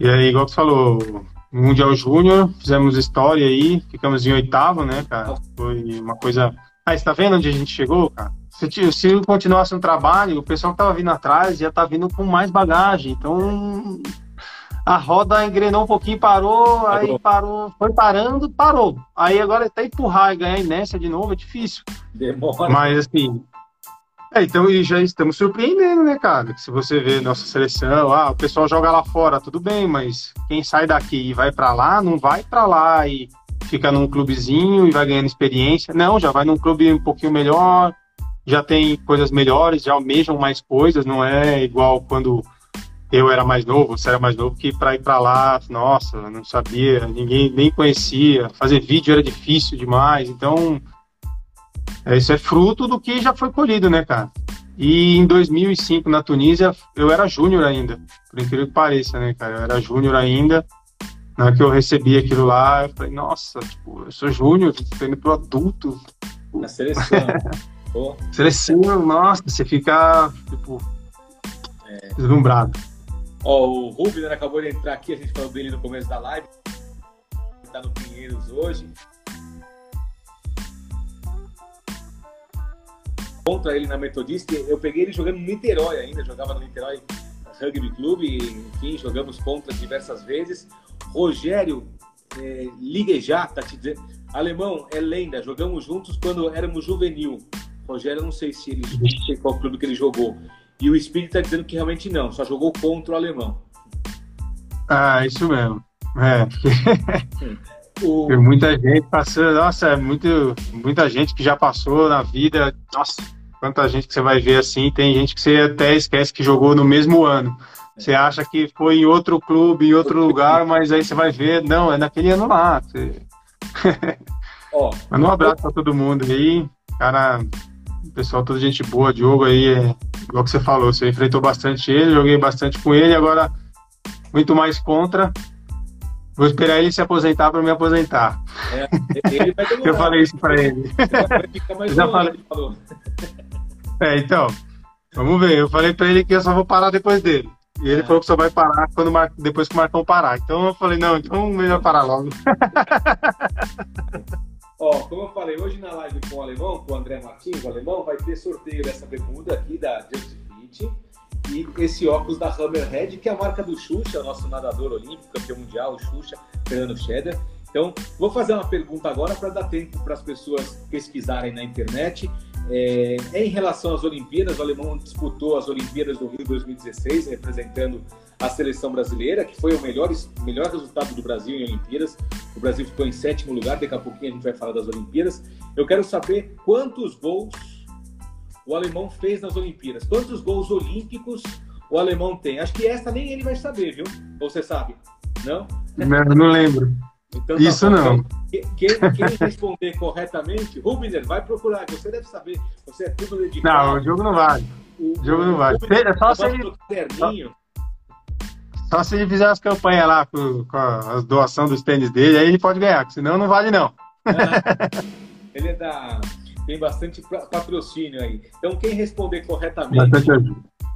e aí, igual você falou, Mundial Júnior, fizemos história aí, ficamos em oitavo, né, cara? Foi uma coisa. Ah, você tá vendo onde a gente chegou, cara? Se, se continuasse um trabalho, o pessoal que estava vindo atrás ia estar tá vindo com mais bagagem. Então a roda engrenou um pouquinho, parou, aí parou, foi parando, parou. Aí agora até empurrar e ganhar inércia de novo é difícil. Demora. Mas assim. É, então e já estamos surpreendendo, né, cara? Se você vê nossa seleção, ah, o pessoal joga lá fora, tudo bem, mas quem sai daqui e vai para lá, não vai para lá e fica num clubezinho e vai ganhando experiência. Não, já vai num clube um pouquinho melhor, já tem coisas melhores, já almejam mais coisas, não é igual quando eu era mais novo, você era mais novo, que para ir para lá, nossa, não sabia, ninguém nem conhecia, fazer vídeo era difícil demais, então é, isso é fruto do que já foi colhido, né, cara? E em 2005 na Tunísia eu era júnior ainda, por incrível que pareça, né, cara? Eu era júnior ainda Na hora que eu recebi aquilo lá, eu falei, nossa, tipo, eu sou júnior, tô indo pro adulto. Na seleção. Seleção, nossa, você fica, tipo, é. deslumbrado. Ó, o Rubner acabou de entrar aqui, a gente falou dele no começo da live. Está no Pinheiros hoje. Contra ele na Metodista, eu peguei ele jogando no Niterói ainda, jogava no Niterói Rugby Clube, enfim, jogamos contra diversas vezes. Rogério é, Liguejá, tá te dizendo. Alemão, é lenda, jogamos juntos quando éramos juvenil. Rogério, não sei se ele não sei qual clube que ele jogou. E o Espírito está dizendo que realmente não, só jogou contra o alemão. Ah, isso mesmo. É. o... Tem muita gente passando, nossa, é muito, muita gente que já passou na vida. Nossa, quanta gente que você vai ver assim, tem gente que você até esquece que jogou no mesmo ano. Você é. acha que foi em outro clube, em outro lugar, mas aí você vai ver, não, é naquele ano lá. Você... Ó, Manda um abraço para todo mundo aí. Cara, pessoal, toda gente boa, Diogo aí, é, igual que você falou, você enfrentou bastante ele, joguei bastante com ele, agora muito mais contra. Vou esperar ele se aposentar para me aposentar. É, ele vai eu falei isso para ele. já falei. É, então, vamos ver. Eu falei para ele que eu só vou parar depois dele. E ele é. falou que só vai parar quando depois que o Marcão parar. Então eu falei, não, então melhor parar logo. Ó, como eu falei, hoje na live com o alemão, com o André Martins, o alemão, vai ter sorteio dessa bermuda aqui da Just Fit e esse óculos da Hammerhead, que é a marca do Xuxa, nosso nadador olímpico, campeão mundial, o Xuxa, Fernando Scheder. Então, vou fazer uma pergunta agora para dar tempo para as pessoas pesquisarem na internet. É, em relação às Olimpíadas, o alemão disputou as Olimpíadas do Rio 2016, representando a seleção brasileira, que foi o melhor, melhor resultado do Brasil em Olimpíadas. O Brasil ficou em sétimo lugar, daqui a pouquinho a gente vai falar das Olimpíadas. Eu quero saber quantos gols o alemão fez nas Olimpíadas. Quantos gols olímpicos o alemão tem? Acho que essa nem ele vai saber, viu? Ou você sabe? Não? Não, não lembro. Então, tá Isso não. Então, quem, quem, responder corretamente, Rubiner, vai procurar, você deve saber. Você é tudo dedicado. Não, o jogo não vale. O, o jogo não vale. Rubiner, é só se ele... Só se ele fizer as campanhas lá com, com a doação dos tênis dele, aí ele pode ganhar, senão não vale não. É, ele é da. Tem bastante patrocínio aí. Então, quem responder corretamente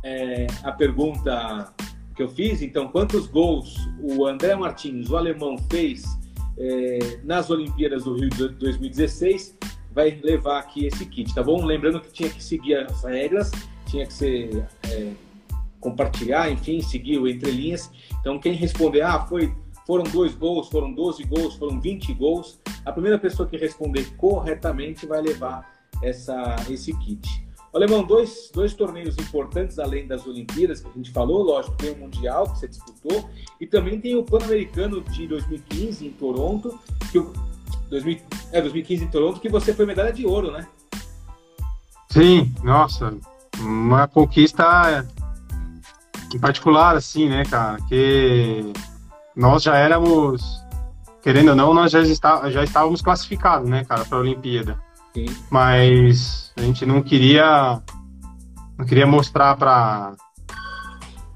é, a pergunta que eu fiz, então, quantos gols o André Martins, o alemão, fez é, nas Olimpíadas do Rio de 2016, vai levar aqui esse kit, tá bom? Lembrando que tinha que seguir as regras, tinha que ser. É, compartilhar, enfim, seguir o Entre Linhas. Então, quem responder, ah, foi, foram dois gols, foram 12 gols, foram 20 gols, a primeira pessoa que responder corretamente vai levar essa, esse kit. Alemão, dois, dois torneios importantes além das Olimpíadas que a gente falou, lógico, tem o Mundial que você disputou e também tem o Pan-Americano de 2015 em Toronto, que o, 2000, é, 2015 em Toronto, que você foi medalha de ouro, né? Sim, nossa, uma conquista em particular, assim, né, cara, que nós já éramos, querendo ou não, nós já, está, já estávamos classificados, né, cara, para a Olimpíada. Sim. Mas a gente não queria, não queria mostrar para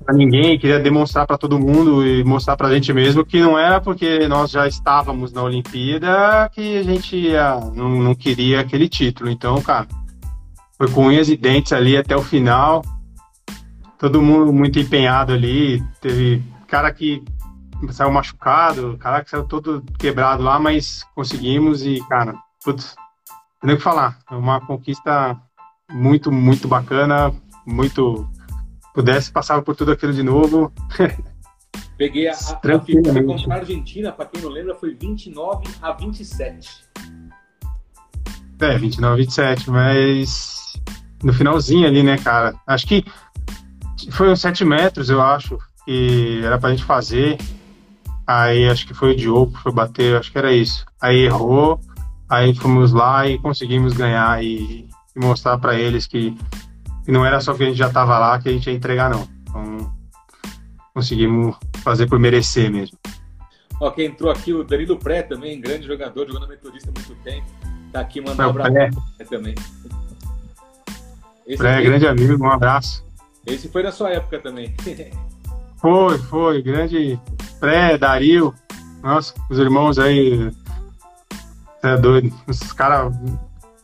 para ninguém, queria demonstrar para todo mundo e mostrar para a gente mesmo que não era porque nós já estávamos na Olimpíada que a gente ia, não, não queria aquele título. Então, cara, foi com unhas e dentes ali até o final todo mundo muito empenhado ali. Teve cara que saiu machucado, cara que saiu todo quebrado lá, mas conseguimos e, cara, putz, não tem o que falar. É uma conquista muito, muito bacana, muito. Pudesse passar por tudo aquilo de novo. Peguei a, a, a figura contra a Argentina, para quem não lembra, foi 29 a 27. É, 29 a 27, mas no finalzinho ali, né, cara? Acho que foi uns 7 metros, eu acho, que era pra gente fazer. Aí acho que foi o Diogo que foi bater, acho que era isso. Aí errou, aí fomos lá e conseguimos ganhar e, e mostrar para eles que, que, não era só que a gente já tava lá que a gente ia entregar, não. Então conseguimos fazer por merecer mesmo. Ó, quem entrou aqui, o Danilo Pré também, grande jogador, jogando Metodista há muito tempo. Tá aqui mandando um abraço também. Esse Pré, é grande amigo, um abraço. Esse foi da sua época também. foi, foi. Grande pré, Dario. Nossa, os irmãos aí. É doido. Os caras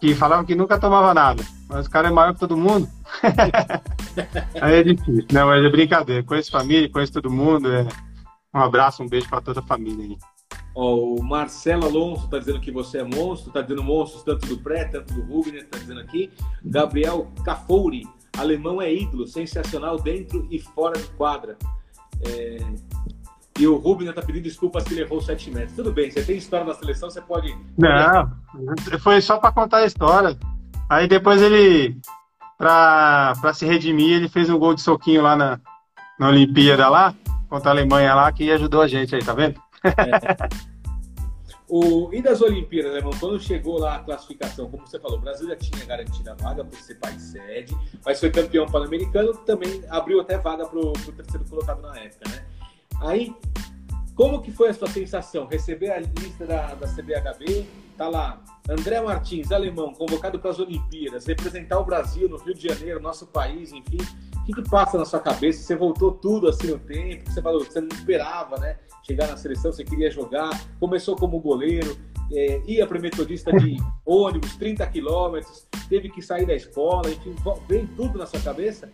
que falavam que nunca tomava nada. Mas o cara é maior que todo mundo. aí é difícil. Não, mas é brincadeira. Conheço família, conheço todo mundo. É... Um abraço, um beijo para toda a família aí. Oh, o Marcelo Alonso está dizendo que você é monstro, está dizendo monstros tanto do pré, tanto do Rubner, está dizendo aqui. Gabriel Cafouri, alemão é ídolo, sensacional dentro e fora do quadra. É... E o Rubner está pedindo desculpas que ele errou 7 metros. Tudo bem, você tem história na seleção, você pode. Não, foi só para contar a história. Aí depois ele, para se redimir, ele fez um gol de soquinho lá na, na Olimpíada lá, contra a Alemanha lá, que ajudou a gente aí, tá vendo? É. O, e das Olimpíadas, né? Quando chegou lá a classificação, como você falou, o Brasil já tinha garantido a vaga por ser país sede, mas foi campeão pan-americano, também abriu até vaga para o terceiro colocado na época, né? Aí, como que foi a sua sensação? Receber a lista da, da CBHB, tá lá, André Martins, alemão, convocado para as Olimpíadas, representar o Brasil no Rio de Janeiro, nosso país, enfim. O que, que passa na sua cabeça? Você voltou tudo assim no tempo, você falou, você não esperava, né? Chegar na seleção, você queria jogar, começou como goleiro, é, ia para metodista de ônibus, 30 quilômetros, teve que sair da escola, enfim, vem tudo na sua cabeça?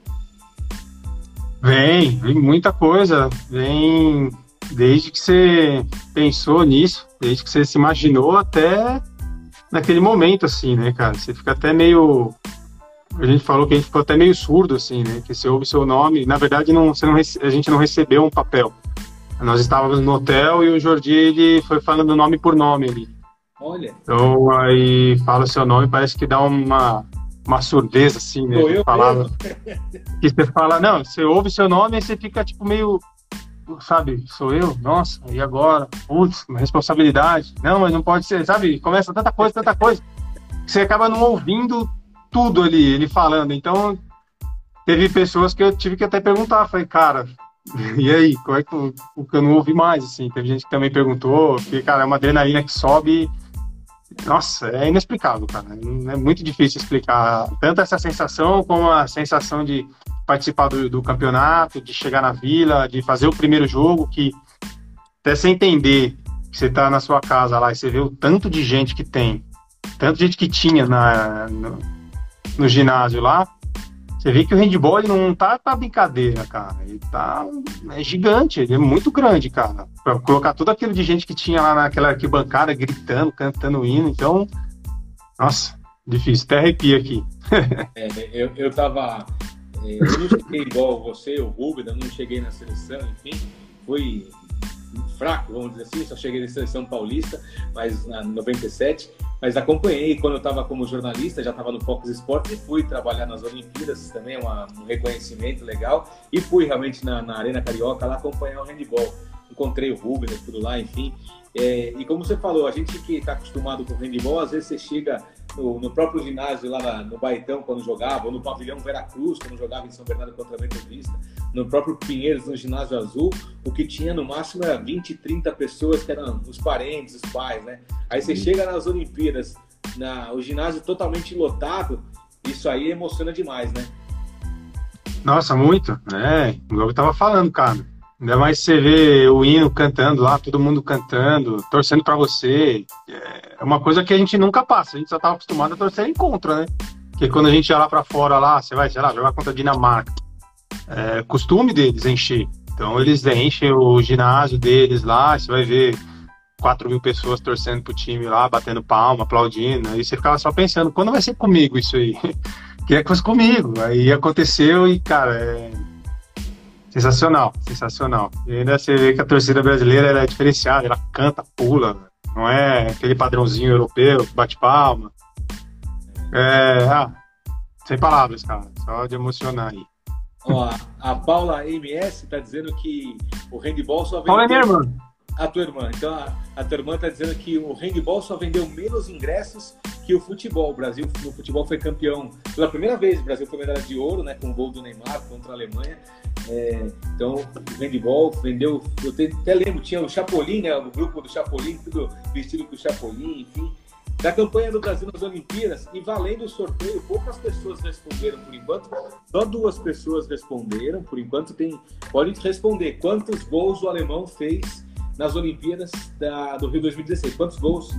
Vem, vem muita coisa, vem desde que você pensou nisso, desde que você se imaginou até naquele momento, assim, né, cara? Você fica até meio. A gente falou que a gente ficou até meio surdo, assim, né? Que você ouve seu nome. Na verdade, não, você não, a gente não recebeu um papel. Nós estávamos no hotel e o Jordi ele foi falando nome por nome ali. Olha. Então aí fala o seu nome, parece que dá uma, uma surdez assim, né? eu falava. Que você fala, não, você ouve seu nome e você fica tipo meio. Sabe, sou eu? Nossa, e agora? Putz, uma responsabilidade. Não, mas não pode ser, sabe? Começa tanta coisa, tanta coisa. Você acaba não ouvindo tudo ali, ele falando. Então, teve pessoas que eu tive que até perguntar. Falei, cara, E aí, como é que que eu não ouvi mais, assim? Teve gente que também perguntou, que, cara, é uma adrenalina que sobe. Nossa, é inexplicável, cara. É muito difícil explicar tanto essa sensação como a sensação de participar do, do campeonato, de chegar na vila, de fazer o primeiro jogo, que até sem entender que você tá na sua casa lá e você vê o tanto de gente que tem, tanto de gente que tinha na, no, no ginásio lá, você vê que o handball ele não tá pra brincadeira, cara. Ele tá. É gigante, ele é muito grande, cara. Pra colocar tudo aquilo de gente que tinha lá naquela arquibancada gritando, cantando hino. Então, nossa, difícil. Até arrepia aqui. é, eu, eu tava. É, eu não cheguei igual você, o Rubens, não cheguei na seleção, enfim. Fui fraco, vamos dizer assim, só cheguei na seleção paulista, mas na 97 mas acompanhei quando eu estava como jornalista, já estava no Focus Sports e fui trabalhar nas Olimpíadas, também é uma, um reconhecimento legal, e fui realmente na, na, Arena Carioca lá acompanhar o handball. Encontrei o Rubens, tudo lá, enfim. É, e como você falou, a gente que está acostumado com o handball, às vezes você chega no, no próprio ginásio lá na, no Baitão, quando jogava, ou no pavilhão Veracruz, quando jogava em São Bernardo contra a Metodista, no próprio Pinheiros, no ginásio azul, o que tinha no máximo era 20, 30 pessoas que eram os parentes, os pais, né? Aí você chega nas Olimpíadas, na, o ginásio totalmente lotado, isso aí emociona demais, né? Nossa, muito, né? Igual eu tava falando, cara. Ainda mais você vê o hino cantando lá, todo mundo cantando, torcendo para você. É uma coisa que a gente nunca passa, a gente só tava acostumado a torcer em contra, né? Porque quando a gente ia lá para fora lá, você vai, sei lá, jogar contra a Dinamarca é, costume deles encher. Então eles enchem o ginásio deles lá, você vai ver 4 mil pessoas torcendo pro time lá, batendo palma, aplaudindo. Aí você ficava só pensando, quando vai ser comigo isso aí? Que fosse comigo. Aí aconteceu e, cara, é sensacional, sensacional. E ainda você vê que a torcida brasileira é diferenciada, ela canta, pula, não é aquele padrãozinho europeu, bate palma. É, ah, sem palavras, cara, só de emocionar aí. Ó, a Paula MS está dizendo que o handball só vendeu. Paula é minha irmã. A tua irmã. Então, a, a tua irmã está dizendo que o handball só vendeu menos ingressos que o futebol. O Brasil no futebol foi campeão pela primeira vez. O Brasil foi medalha de ouro, né? Com o gol do Neymar contra a Alemanha. É, então, o handball vendeu. Eu até lembro, tinha o Chapolin, né? O grupo do Chapolin, tudo vestido com o Chapolin, enfim da campanha do Brasil nas Olimpíadas e valendo o sorteio, poucas pessoas responderam por enquanto. Só duas pessoas responderam por enquanto. Tem, pode responder quantos gols o alemão fez nas Olimpíadas da, do Rio 2016? Quantos gols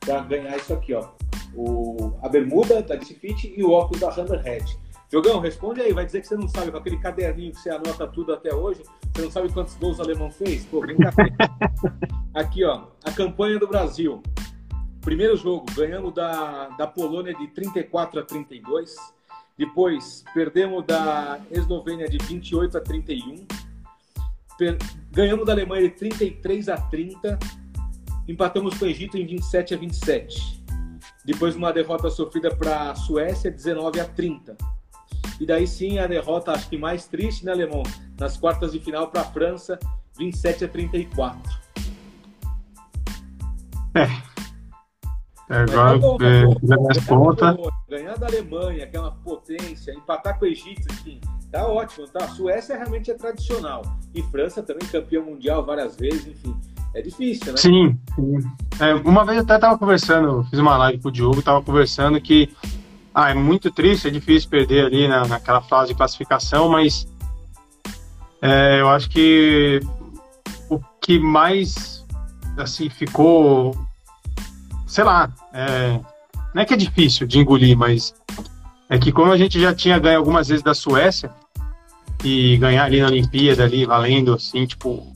para ganhar isso aqui, ó? O, a bermuda da DC Fit e o óculos da Hammerhead. Jogão, responde aí, vai dizer que você não sabe, com aquele caderninho que você anota tudo até hoje, você não sabe quantos gols o alemão fez? Pô, vem cá. aqui, ó, a campanha do Brasil. Primeiro jogo, ganhamos da, da Polônia de 34 a 32. Depois, perdemos da Eslovênia de 28 a 31. Ganhamos da Alemanha de 33 a 30. Empatamos com o Egito em 27 a 27. Depois, uma derrota sofrida para a Suécia, 19 a 30. E daí sim, a derrota, acho que mais triste, né, Alemão? Nas quartas de final para a França, 27 a 34. É, é, agora, tá é, tá conta. Ganhar da Alemanha, que é uma potência, empatar com o Egito, enfim, tá ótimo, tá? Suécia realmente é tradicional. E França também campeão mundial várias vezes, enfim. É difícil, né? Sim, sim. É, uma vez eu até tava conversando, fiz uma live com o Diogo, tava conversando que ah, é muito triste, é difícil perder ali na, naquela fase de classificação, mas é, eu acho que o que mais assim ficou sei lá, é, não é que é difícil de engolir, mas é que como a gente já tinha ganho algumas vezes da Suécia e ganhar ali na Olimpíada ali valendo assim, tipo,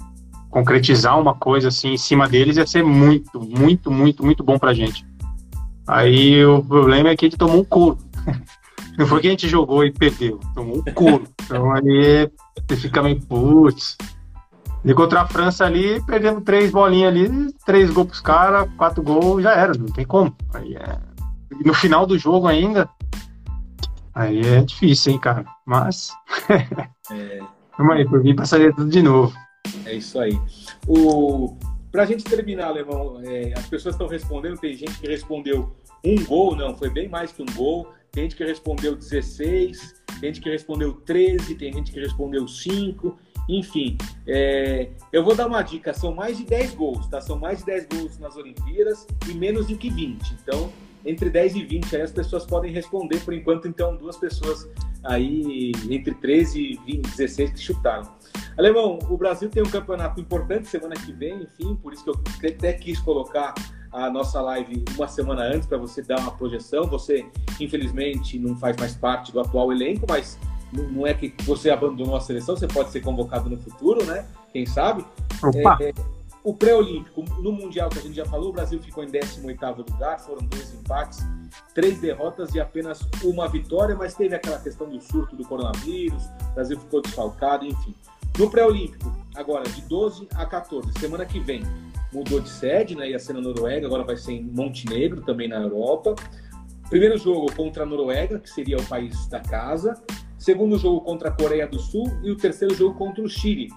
concretizar uma coisa assim em cima deles ia ser muito, muito, muito, muito bom pra gente. Aí o problema é que a gente tomou um couro. Não foi que a gente jogou e perdeu, tomou um couro. Então aí você fica meio putz, e contra a França ali, perdendo três bolinhas ali, três gols pros caras, quatro gols, já era, não tem como. Aí é... no final do jogo ainda, aí é difícil, hein, cara. Mas. é... Vamos aí, por mim passaria tudo de novo. É isso aí. O... Pra gente terminar, Alemão, é... as pessoas estão respondendo, tem gente que respondeu um gol, não, foi bem mais que um gol. Tem gente que respondeu 16, tem gente que respondeu 13, tem gente que respondeu 5. Enfim, é, eu vou dar uma dica: são mais de 10 gols, tá? São mais de 10 gols nas Olimpíadas e menos do que 20. Então, entre 10 e 20 aí as pessoas podem responder. Por enquanto, então, duas pessoas aí entre 13 e 20, 16 que chutaram. Alemão, o Brasil tem um campeonato importante semana que vem, enfim, por isso que eu até quis colocar a nossa live uma semana antes para você dar uma projeção. Você, infelizmente, não faz mais parte do atual elenco, mas não é que você abandonou a seleção, você pode ser convocado no futuro, né? Quem sabe? É, é, o pré-olímpico, no Mundial que a gente já falou, o Brasil ficou em 18º lugar, foram dois empates, três derrotas e apenas uma vitória, mas teve aquela questão do surto do coronavírus, o Brasil ficou desfalcado, enfim. No pré-olímpico, agora de 12 a 14, semana que vem, mudou de sede, né? Ia ser na Noruega, agora vai ser em Montenegro, também na Europa. Primeiro jogo contra a Noruega, que seria o país da casa segundo jogo contra a Coreia do Sul e o terceiro jogo contra o Chile.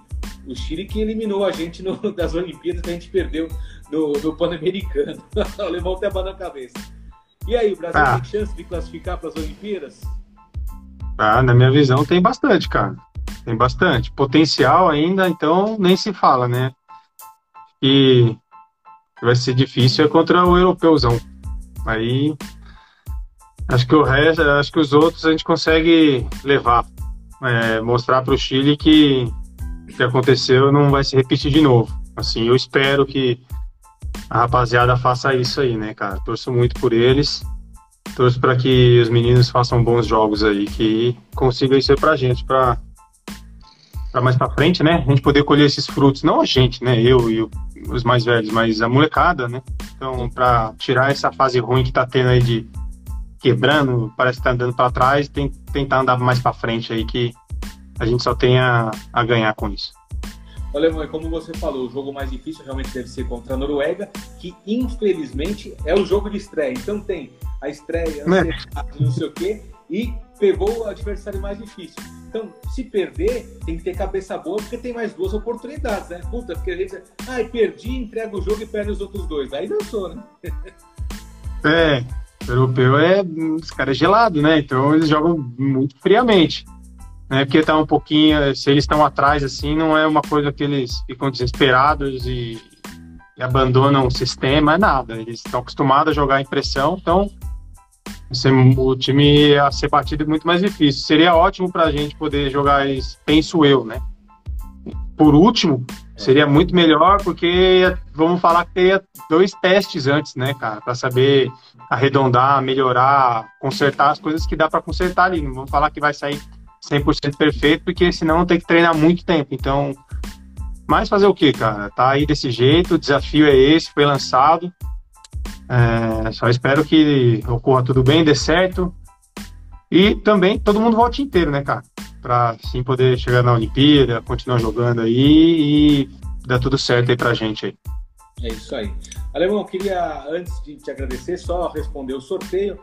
O Chile que eliminou a gente no, das Olimpíadas que a gente perdeu no, no Pan-Americano. alemão até a na cabeça. E aí, o Brasil ah. tem chance de classificar para as Olimpíadas? Ah, na minha visão tem bastante, cara. Tem bastante. Potencial ainda, então nem se fala, né? E vai ser difícil é contra o europeuzão. Aí Acho que o resto, acho que os outros a gente consegue levar, é, mostrar para o Chile que que aconteceu não vai se repetir de novo. Assim, eu espero que a rapaziada faça isso aí, né, cara? Torço muito por eles. Torço para que os meninos façam bons jogos aí, que consiga isso para a gente, para mais para frente, né? A gente poder colher esses frutos, não a gente, né? Eu e os mais velhos, mas a molecada, né? Então, para tirar essa fase ruim que tá tendo aí de quebrando, parece que tá andando para trás, tem tentar andar mais para frente aí que a gente só tem a, a ganhar com isso. Olha, como você falou, o jogo mais difícil realmente deve ser contra a Noruega, que infelizmente é o jogo de estreia. Então tem a estreia, né? não sei o quê, e pegou o adversário mais difícil. Então, se perder, tem que ter cabeça boa, porque tem mais duas oportunidades, né? Puta, porque a gente, ai, ah, perdi, entrega o jogo e perde os outros dois. Aí dançou, né? É, o europeu é. Os caras é gelado, né? Então eles jogam muito friamente. Né? Porque tá um pouquinho. Se eles estão atrás, assim, não é uma coisa que eles ficam desesperados e, e abandonam o sistema, é nada. Eles estão acostumados a jogar em pressão, então o time ia ser batido muito mais difícil. Seria ótimo para a gente poder jogar isso, penso eu, né? Por último, Seria muito melhor porque vamos falar que teria dois testes antes, né, cara, para saber arredondar, melhorar, consertar as coisas que dá para consertar ali. Não vamos falar que vai sair 100% perfeito, porque senão tem que treinar muito tempo. Então, mas fazer o que, cara? Tá aí desse jeito, o desafio é esse, foi lançado. É, só espero que ocorra tudo bem, dê certo. E também todo mundo volte inteiro, né, cara? Pra sim poder chegar na Olimpíada, continuar jogando aí e dar tudo certo aí pra gente aí. É isso aí. Alemão, queria, antes de te agradecer, só responder o sorteio.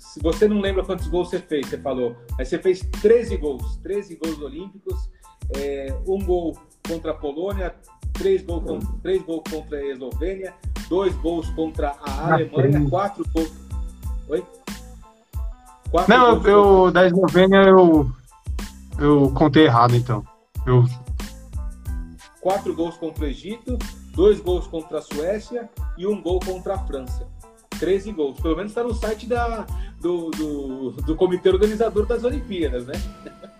Se você não lembra quantos gols você fez, você falou, mas você fez 13 gols, 13 gols olímpicos, é, um gol contra a Polônia, três gols, contra, três gols contra a Eslovênia, dois gols contra a Alemanha, quatro gols. Oi? Quatro Não, gols eu, contra... da Eslovênia eu, eu contei errado, então. Eu... Quatro gols contra o Egito, dois gols contra a Suécia e um gol contra a França. 13 gols. Pelo menos está no site da, do, do, do comitê organizador das Olimpíadas, né?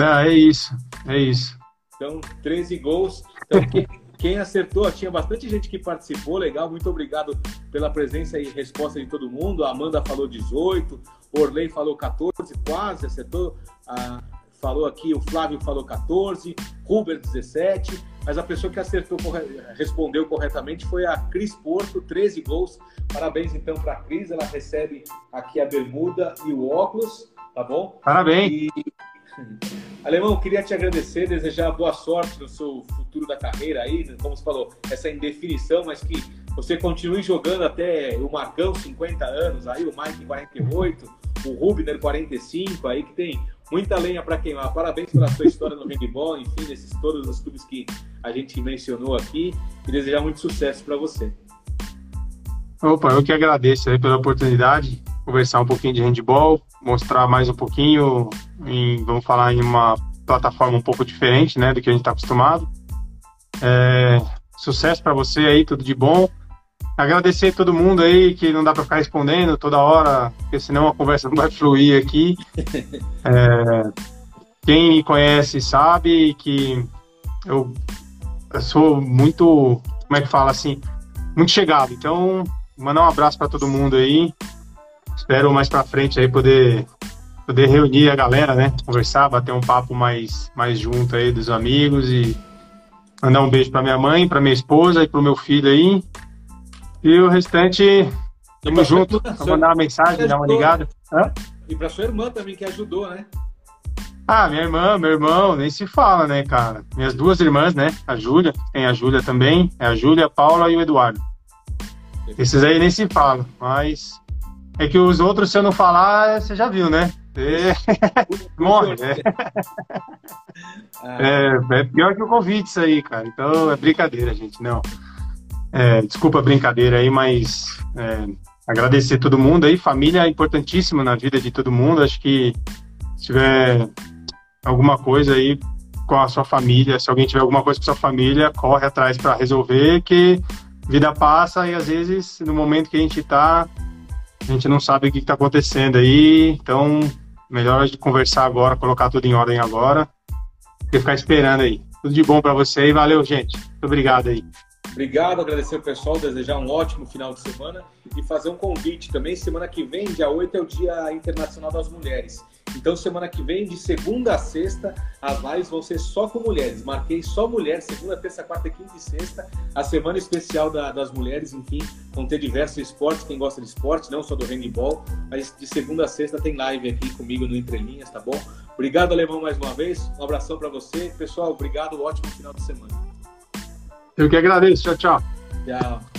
Ah, é isso, é isso. Então, 13 gols. Então, quem, quem, acertou, tinha bastante gente que participou, legal. Muito obrigado pela presença e resposta de todo mundo. A Amanda falou 18, Orley falou 14, quase acertou. Ah, falou aqui, o Flávio falou 14, Ruber 17, mas a pessoa que acertou, respondeu corretamente foi a Cris Porto, 13 gols. Parabéns então para a Cris, ela recebe aqui a bermuda e o óculos, tá bom? Parabéns. E Alemão, queria te agradecer, desejar boa sorte no seu futuro da carreira aí, como você falou, essa indefinição, mas que você continue jogando até o Marcão, 50 anos, aí o Mike, 48, o Rubner, 45, aí que tem muita lenha para queimar. Parabéns pela sua história no handball, enfim, nesses todos os clubes que a gente mencionou aqui, e desejar muito sucesso para você. Opa, eu que agradeço aí pela oportunidade conversar um pouquinho de handball, mostrar mais um pouquinho, em, vamos falar em uma plataforma um pouco diferente, né, do que a gente está acostumado. É, sucesso para você aí, tudo de bom. Agradecer a todo mundo aí que não dá para ficar respondendo toda hora, porque senão a conversa não vai fluir aqui. É, quem me conhece sabe que eu, eu sou muito, como é que fala assim, muito chegado. Então, mandar um abraço para todo mundo aí. Espero mais para frente aí poder poder reunir a galera, né? Conversar, bater um papo mais mais junto aí dos amigos e mandar um beijo para minha mãe, para minha esposa e para o meu filho aí. E o restante, tamo junto. Vou mandar uma mensagem, dar uma ligada. Hã? E para sua irmã também que ajudou, né? Ah, minha irmã, meu irmão, nem se fala, né, cara? Minhas duas irmãs, né? A Júlia, tem a Júlia também, é a Júlia, a Paula e o Eduardo. Esses aí nem se falam, mas é que os outros, se eu não falar, você já viu, né? Você morre, né? É, é, pior que o Covid isso aí, cara. Então é brincadeira, gente. Não. É, desculpa a brincadeira aí, mas é, agradecer todo mundo aí. Família é importantíssima na vida de todo mundo. Acho que se tiver alguma coisa aí com a sua família, se alguém tiver alguma coisa com sua família, corre atrás para resolver, que vida passa e às vezes no momento que a gente está a gente não sabe o que está acontecendo aí, então melhor a gente conversar agora, colocar tudo em ordem agora, e ficar esperando aí. Tudo de bom para você e valeu, gente. Muito obrigado aí. Obrigado, agradecer o pessoal, desejar um ótimo final de semana e fazer um convite também. Semana que vem, dia 8, é o Dia Internacional das Mulheres. Então, semana que vem, de segunda a sexta, as lives vão ser só com mulheres. Marquei só mulheres, segunda, terça, quarta, quinta e sexta. A semana especial da, das mulheres, enfim, vão ter diversos esportes. Quem gosta de esporte, não só do handball, mas de segunda a sexta tem live aqui comigo no Entre Linhas, tá bom? Obrigado, Alemão, mais uma vez. Um abração para você. Pessoal, obrigado. Ótimo final de semana. Eu que agradeço. Tchau, tchau. Tchau.